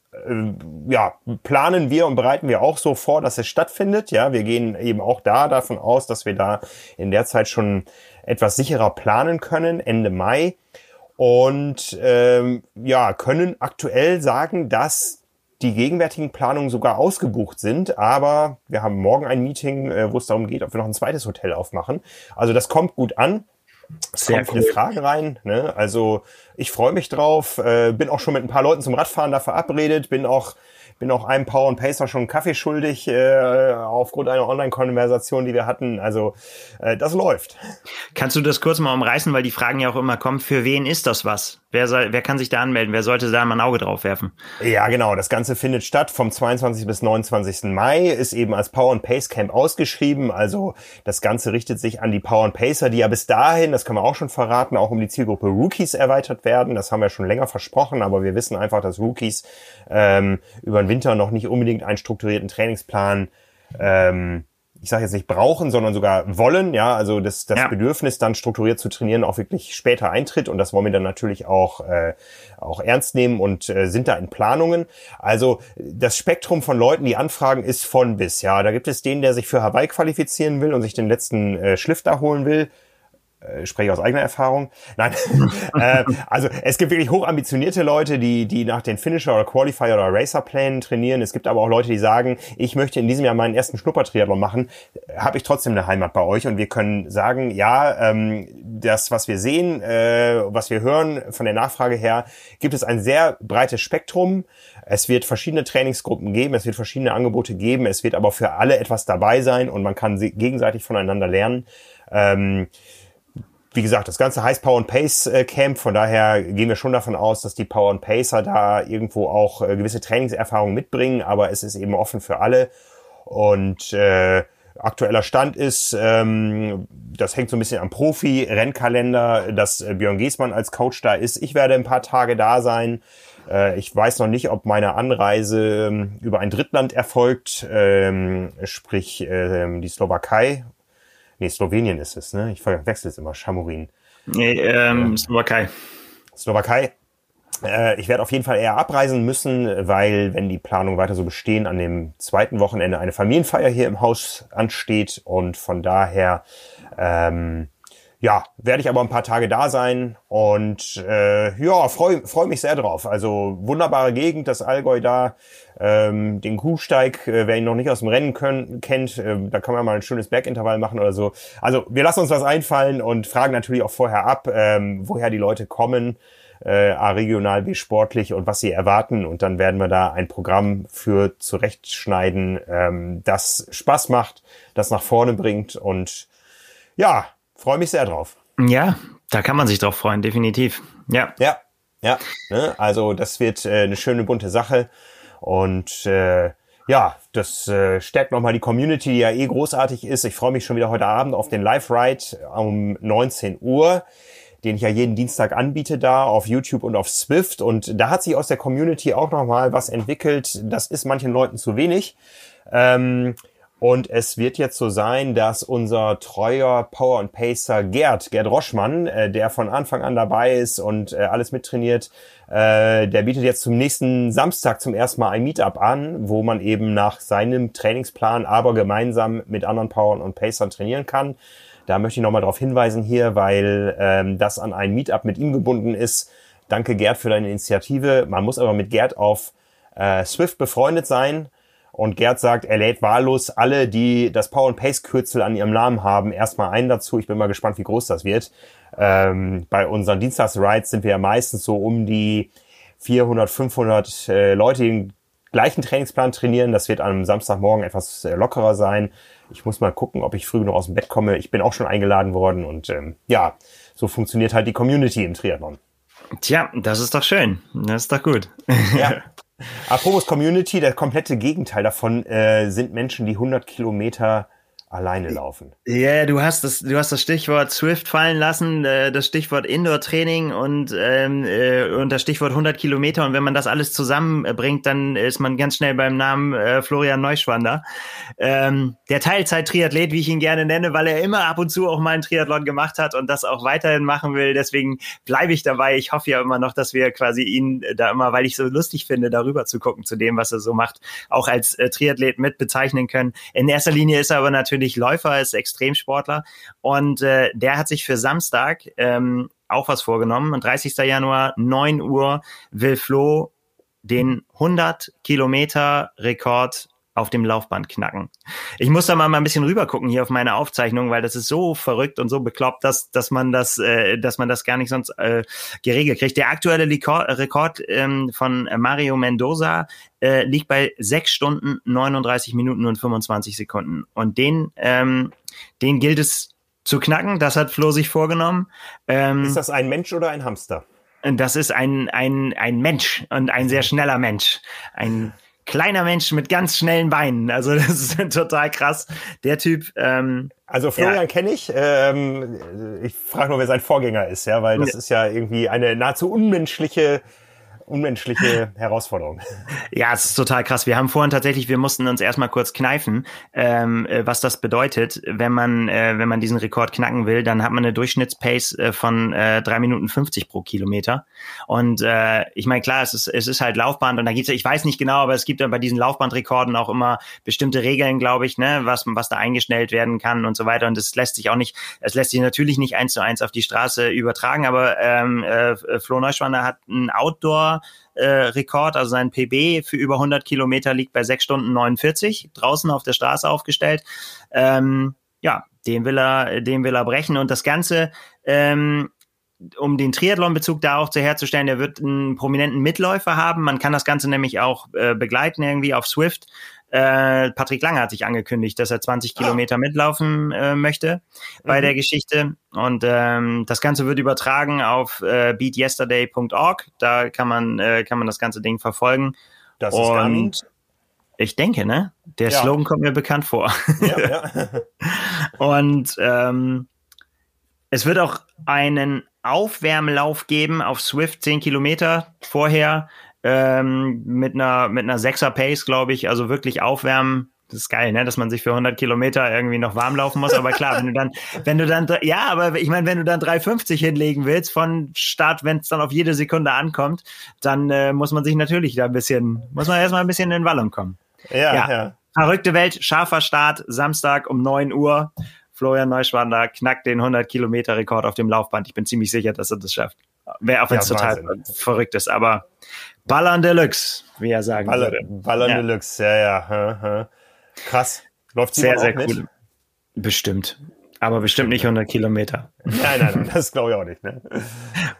ja, planen wir und bereiten wir auch so vor, dass es stattfindet. Ja, wir gehen eben auch da davon aus, dass wir da in der Zeit schon etwas sicherer planen können, Ende Mai. Und ähm, ja, können aktuell sagen, dass die gegenwärtigen Planungen sogar ausgebucht sind, aber wir haben morgen ein Meeting, äh, wo es darum geht, ob wir noch ein zweites Hotel aufmachen. Also das kommt gut an. Sehr viele Fragen rein. Ne? Also ich freue mich drauf. Äh, bin auch schon mit ein paar Leuten zum Radfahren da verabredet. Bin auch bin auch einem Power und Pacer schon einen Kaffee schuldig äh, aufgrund einer Online-Konversation, die wir hatten. Also äh, das läuft. Kannst du das kurz mal umreißen, weil die Fragen ja auch immer kommen, für wen ist das was? Wer, soll, wer kann sich da anmelden? Wer sollte da mal ein Auge drauf werfen? Ja, genau. Das Ganze findet statt vom 22. bis 29. Mai, ist eben als Power and Pace Camp ausgeschrieben. Also das Ganze richtet sich an die Power and Pacer, die ja bis dahin, das kann man auch schon verraten, auch um die Zielgruppe Rookies erweitert werden. Das haben wir schon länger versprochen, aber wir wissen einfach, dass Rookies ähm, über den Winter noch nicht unbedingt einen strukturierten Trainingsplan ähm, ich sage jetzt nicht brauchen, sondern sogar wollen, ja, also das, das ja. Bedürfnis dann strukturiert zu trainieren auch wirklich später eintritt und das wollen wir dann natürlich auch, äh, auch ernst nehmen und äh, sind da in Planungen. Also das Spektrum von Leuten, die anfragen, ist von bis, ja. Da gibt es den, der sich für Hawaii qualifizieren will und sich den letzten äh, Schliff da holen will spreche aus eigener Erfahrung. Nein, äh, also es gibt wirklich hochambitionierte Leute, die die nach den Finisher oder Qualifier oder Racer Plänen trainieren. Es gibt aber auch Leute, die sagen, ich möchte in diesem Jahr meinen ersten Schnuppertriathlon machen. Habe ich trotzdem eine Heimat bei euch und wir können sagen, ja, ähm, das was wir sehen, äh, was wir hören von der Nachfrage her, gibt es ein sehr breites Spektrum. Es wird verschiedene Trainingsgruppen geben, es wird verschiedene Angebote geben, es wird aber für alle etwas dabei sein und man kann gegenseitig voneinander lernen. Ähm, wie gesagt, das ganze heißt Power and Pace äh, Camp. Von daher gehen wir schon davon aus, dass die Power and Pacer da irgendwo auch äh, gewisse Trainingserfahrungen mitbringen. Aber es ist eben offen für alle. Und äh, aktueller Stand ist, ähm, das hängt so ein bisschen am Profi-Rennkalender, dass äh, Björn Giesmann als Coach da ist. Ich werde ein paar Tage da sein. Ich weiß noch nicht, ob meine Anreise ähm, über ein Drittland erfolgt, ähm, sprich äh, die Slowakei Nee, Slowenien ist es, ne? Ich verwechsel es immer, Chamorin. Nee, ähm, Slowakei. Slowakei. Äh, ich werde auf jeden Fall eher abreisen müssen, weil, wenn die Planung weiter so bestehen, an dem zweiten Wochenende eine Familienfeier hier im Haus ansteht und von daher ähm, ja, werde ich aber ein paar Tage da sein und äh, ja, freue freu mich sehr drauf. Also wunderbare Gegend, das Allgäu da, ähm, den Kuhsteig, äh, wer ihn noch nicht aus dem Rennen können, kennt, äh, da kann man mal ein schönes Bergintervall machen oder so. Also wir lassen uns was einfallen und fragen natürlich auch vorher ab, ähm, woher die Leute kommen, äh, A regional wie sportlich und was sie erwarten und dann werden wir da ein Programm für zurechtschneiden, ähm, das Spaß macht, das nach vorne bringt und ja, freue mich sehr drauf. Ja, da kann man sich drauf freuen, definitiv. Ja. Ja, ja. Ne? Also das wird äh, eine schöne bunte Sache. Und äh, ja, das äh, stärkt nochmal die Community, die ja eh großartig ist. Ich freue mich schon wieder heute Abend auf den Live-Ride um 19 Uhr den ich ja jeden Dienstag anbiete da auf YouTube und auf Swift. Und da hat sich aus der Community auch nochmal was entwickelt. Das ist manchen Leuten zu wenig. Ähm, und es wird jetzt so sein, dass unser treuer Power und Pacer Gerd, Gerd Roschmann, äh, der von Anfang an dabei ist und äh, alles mittrainiert, äh, der bietet jetzt zum nächsten Samstag zum ersten Mal ein Meetup an, wo man eben nach seinem Trainingsplan aber gemeinsam mit anderen Power und Pacern trainieren kann. Da möchte ich nochmal darauf hinweisen hier, weil ähm, das an ein Meetup mit ihm gebunden ist. Danke Gerd für deine Initiative. Man muss aber mit Gerd auf äh, Swift befreundet sein und Gerd sagt, er lädt wahllos alle, die das Power and Pace Kürzel an ihrem Namen haben, erstmal ein dazu. Ich bin mal gespannt, wie groß das wird. Ähm, bei unseren Dienstags-Rides sind wir ja meistens so um die 400, 500 äh, Leute, die den gleichen Trainingsplan trainieren. Das wird am Samstagmorgen etwas äh, lockerer sein. Ich muss mal gucken, ob ich früh noch aus dem Bett komme. Ich bin auch schon eingeladen worden und ähm, ja, so funktioniert halt die Community im Triathlon. Tja, das ist doch schön. Das ist doch gut. Ja. Apropos Community, der komplette Gegenteil davon äh, sind Menschen, die 100 Kilometer alleine laufen. Ja, yeah, du hast das, du hast das Stichwort Swift fallen lassen, äh, das Stichwort Indoor-Training und, ähm, äh, und das Stichwort 100 Kilometer. Und wenn man das alles zusammenbringt, dann ist man ganz schnell beim Namen äh, Florian Neuschwander. Ähm, der Teilzeit-Triathlet, wie ich ihn gerne nenne, weil er immer ab und zu auch mal einen Triathlon gemacht hat und das auch weiterhin machen will. Deswegen bleibe ich dabei. Ich hoffe ja immer noch, dass wir quasi ihn da immer, weil ich so lustig finde, darüber zu gucken, zu dem, was er so macht, auch als äh, Triathlet mit bezeichnen können. In erster Linie ist er aber natürlich natürlich Läufer, ist Extremsportler und äh, der hat sich für Samstag ähm, auch was vorgenommen. Am 30. Januar, 9 Uhr, will Flo den 100 Kilometer Rekord auf dem Laufband knacken. Ich muss da mal ein bisschen rüber gucken hier auf meine Aufzeichnung, weil das ist so verrückt und so bekloppt, dass, dass man das, äh, dass man das gar nicht sonst äh, geregelt kriegt. Der aktuelle Rekord, Rekord ähm, von Mario Mendoza äh, liegt bei sechs Stunden, 39 Minuten und 25 Sekunden. Und den, ähm, den gilt es zu knacken. Das hat Flo sich vorgenommen. Ähm, ist das ein Mensch oder ein Hamster? Das ist ein, ein, ein Mensch und ein sehr schneller Mensch. Ein kleiner Mensch mit ganz schnellen Beinen. Also das ist total krass. Der Typ. Ähm, also Florian ja. kenne ich. Ähm, ich frage nur, wer sein Vorgänger ist, ja, weil das ja. ist ja irgendwie eine nahezu unmenschliche unmenschliche Herausforderung. Ja, es ist total krass. Wir haben vorhin tatsächlich, wir mussten uns erstmal kurz kneifen, ähm, äh, was das bedeutet, wenn man, äh, wenn man diesen Rekord knacken will, dann hat man eine Durchschnittspace äh, von äh, 3 Minuten 50 pro Kilometer. Und äh, ich meine, klar, es ist, es ist halt Laufband und da gibt's, ich weiß nicht genau, aber es gibt ja bei diesen Laufbandrekorden auch immer bestimmte Regeln, glaube ich, ne, was, was da eingestellt werden kann und so weiter. Und es lässt sich auch nicht, es lässt sich natürlich nicht eins zu eins auf die Straße übertragen, aber ähm, äh, Flo Neuschwander hat ein Outdoor Rekord, also sein PB für über 100 Kilometer liegt bei 6 Stunden 49, draußen auf der Straße aufgestellt. Ähm, ja, den will er, den will er brechen und das Ganze, ähm, um den Triathlon-Bezug da auch zu herzustellen, der wird einen prominenten Mitläufer haben. Man kann das Ganze nämlich auch äh, begleiten irgendwie auf Swift. Äh, Patrick Lange hat sich angekündigt, dass er 20 ah. Kilometer mitlaufen äh, möchte bei mhm. der Geschichte. Und ähm, das Ganze wird übertragen auf äh, beatyesterday.org. Da kann man, äh, kann man das ganze Ding verfolgen. Das ist Und ich denke, ne? Der ja. Slogan kommt mir bekannt vor. Ja, ja. Und ähm, es wird auch einen Aufwärmlauf geben auf Swift, 10 Kilometer vorher ähm, mit einer mit einer Sechser Pace, glaube ich. Also wirklich aufwärmen. Das ist geil, ne, dass man sich für 100 Kilometer irgendwie noch warm laufen muss. Aber klar, wenn du dann, wenn du dann, ja, aber ich meine, wenn du dann 3,50 hinlegen willst von Start, wenn es dann auf jede Sekunde ankommt, dann äh, muss man sich natürlich da ein bisschen, muss man erstmal ein bisschen in Wallung kommen. Ja, ja, ja. Verrückte Welt, scharfer Start, Samstag um 9 Uhr. Florian Neuschwander knackt den 100 Kilometer Rekord auf dem Laufband. Ich bin ziemlich sicher, dass er das schafft. Wäre auch wenn es ja, total verrückt ist, aber Ballern Deluxe, wie er sagen Baller, würde. Ballern ja. Deluxe, ja, ja. Krass. Läuft sehr, sehr cool. Mit? Bestimmt. Aber bestimmt nicht 100 Kilometer. Nein, nein, nein das glaube ich auch nicht. Ne?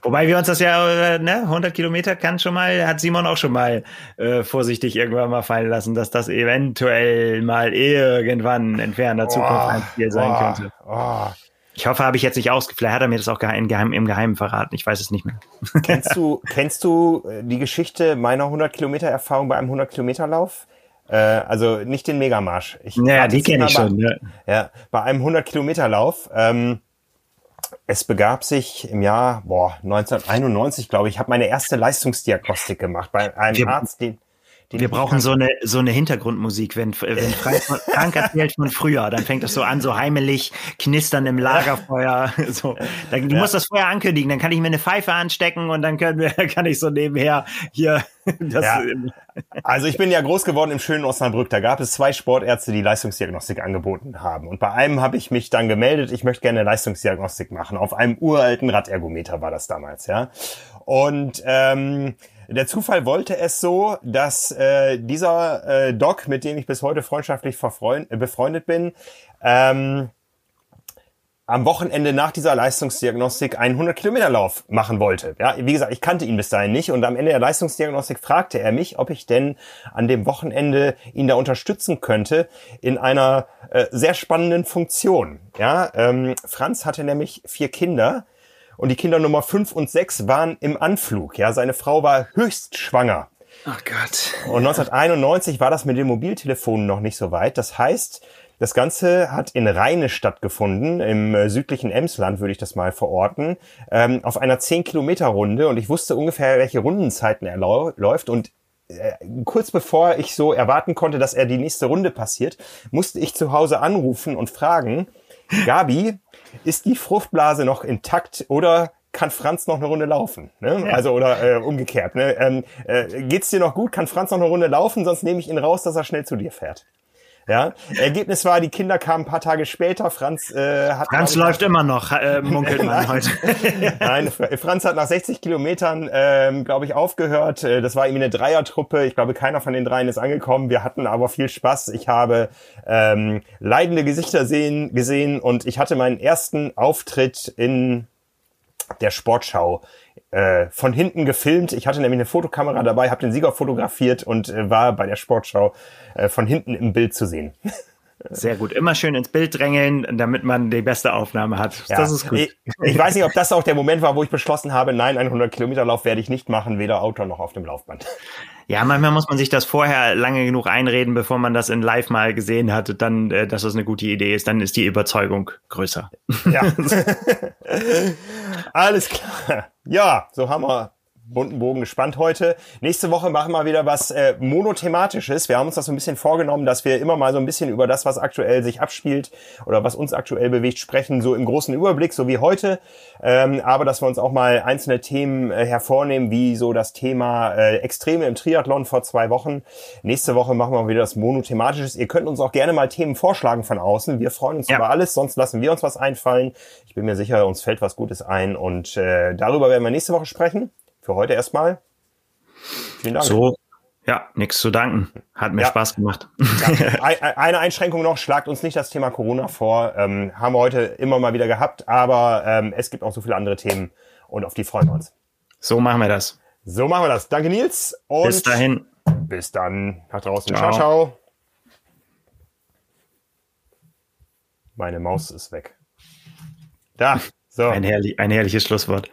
Wobei wir uns das ja, äh, ne, 100 Kilometer kann schon mal, hat Simon auch schon mal äh, vorsichtig irgendwann mal fallen lassen, dass das eventuell mal irgendwann in ferner Zukunft oh, ein Ziel sein oh, könnte. Oh, ich hoffe, habe ich jetzt nicht ausge... Vielleicht hat er mir das auch im Geheimen, im Geheimen verraten. Ich weiß es nicht mehr. Kennst du, kennst du äh, die Geschichte meiner 100 Kilometer Erfahrung bei einem 100 Kilometer Lauf? Äh, also nicht den Megamarsch. Ich ja, die kenne ich schon. Ja. ja, bei einem 100 Kilometer Lauf. Ähm, es begab sich im Jahr boah, 1991, glaube ich, ich habe meine erste Leistungsdiagnostik gemacht bei einem Wir, Arzt, den wir brauchen so eine, so eine Hintergrundmusik. Wenn, wenn Frank, Frank erzählt von früher, dann fängt das so an, so heimelig, knistern im Lagerfeuer. So. Dann, du ja. musst das vorher ankündigen, dann kann ich mir eine Pfeife anstecken und dann können wir, kann ich so nebenher hier das. Ja. Also ich bin ja groß geworden im schönen Osnabrück. Da gab es zwei Sportärzte, die Leistungsdiagnostik angeboten haben. Und bei einem habe ich mich dann gemeldet, ich möchte gerne Leistungsdiagnostik machen. Auf einem uralten Radergometer war das damals, ja. Und ähm, der Zufall wollte es so, dass äh, dieser äh, Doc, mit dem ich bis heute freundschaftlich äh, befreundet bin, ähm, am Wochenende nach dieser Leistungsdiagnostik einen 100-Kilometer-Lauf machen wollte. Ja, wie gesagt, ich kannte ihn bis dahin nicht und am Ende der Leistungsdiagnostik fragte er mich, ob ich denn an dem Wochenende ihn da unterstützen könnte in einer äh, sehr spannenden Funktion. Ja, ähm, Franz hatte nämlich vier Kinder und die Kinder Nummer 5 und 6 waren im Anflug. Ja, seine Frau war höchst schwanger. Ach Gott. Und 1991 war das mit den Mobiltelefonen noch nicht so weit. Das heißt, Das Ganze hat in Rheine stattgefunden, im äh, südlichen Emsland würde ich das mal verorten, ähm, auf einer 10-Kilometer-Runde und ich wusste ungefähr, welche Rundenzeiten er läuft und äh, kurz bevor ich so erwarten konnte, dass er die nächste Runde passiert, musste ich zu Hause anrufen und fragen, Gabi, ist die Fruchtblase noch intakt oder kann Franz noch eine Runde laufen? Ne? Ja. Also oder äh, umgekehrt. Ne? Ähm, äh, geht's dir noch gut? Kann Franz noch eine Runde laufen? Sonst nehme ich ihn raus, dass er schnell zu dir fährt. Ja, Ergebnis war, die Kinder kamen ein paar Tage später. Franz äh, hat. Franz läuft immer noch, äh, munkelt man heute. Nein, Franz hat nach 60 Kilometern, ähm, glaube ich, aufgehört. Äh, das war irgendwie eine Dreiertruppe. Ich glaube, keiner von den dreien ist angekommen. Wir hatten aber viel Spaß. Ich habe ähm, leidende Gesichter sehen, gesehen und ich hatte meinen ersten Auftritt in der Sportschau äh, von hinten gefilmt. Ich hatte nämlich eine Fotokamera dabei, habe den Sieger fotografiert und äh, war bei der Sportschau äh, von hinten im Bild zu sehen. Sehr gut. Immer schön ins Bild drängeln, damit man die beste Aufnahme hat. Ja. Das ist gut. Ich, ich, weiß nicht, ob das auch der Moment war, wo ich beschlossen habe, nein, 100 Kilometer Lauf werde ich nicht machen, weder Auto noch auf dem Laufband. Ja, manchmal muss man sich das vorher lange genug einreden, bevor man das in Live mal gesehen hat, dann, äh, dass das eine gute Idee ist, dann ist die Überzeugung größer. Ja. Alles klar. Ja, so haben wir bunten Bogen gespannt heute. Nächste Woche machen wir wieder was äh, monothematisches. Wir haben uns das so ein bisschen vorgenommen, dass wir immer mal so ein bisschen über das, was aktuell sich abspielt oder was uns aktuell bewegt, sprechen, so im großen Überblick, so wie heute. Ähm, aber dass wir uns auch mal einzelne Themen äh, hervornehmen, wie so das Thema äh, Extreme im Triathlon vor zwei Wochen. Nächste Woche machen wir wieder das monothematisches. Ihr könnt uns auch gerne mal Themen vorschlagen von außen. Wir freuen uns ja. über alles, sonst lassen wir uns was einfallen. Ich bin mir sicher, uns fällt was Gutes ein und äh, darüber werden wir nächste Woche sprechen für heute erstmal. Vielen Dank. So, ja, nichts zu danken. Hat mir ja. Spaß gemacht. Ja. Eine Einschränkung noch, schlagt uns nicht das Thema Corona vor. Ähm, haben wir heute immer mal wieder gehabt, aber ähm, es gibt auch so viele andere Themen und auf die freuen wir uns. So machen wir das. So machen wir das. Danke Nils. Und bis dahin. Bis dann. Nach draußen. Ciao, ciao. ciao. Meine Maus ist weg. Da. So. Ein, herrlich, ein herrliches Schlusswort.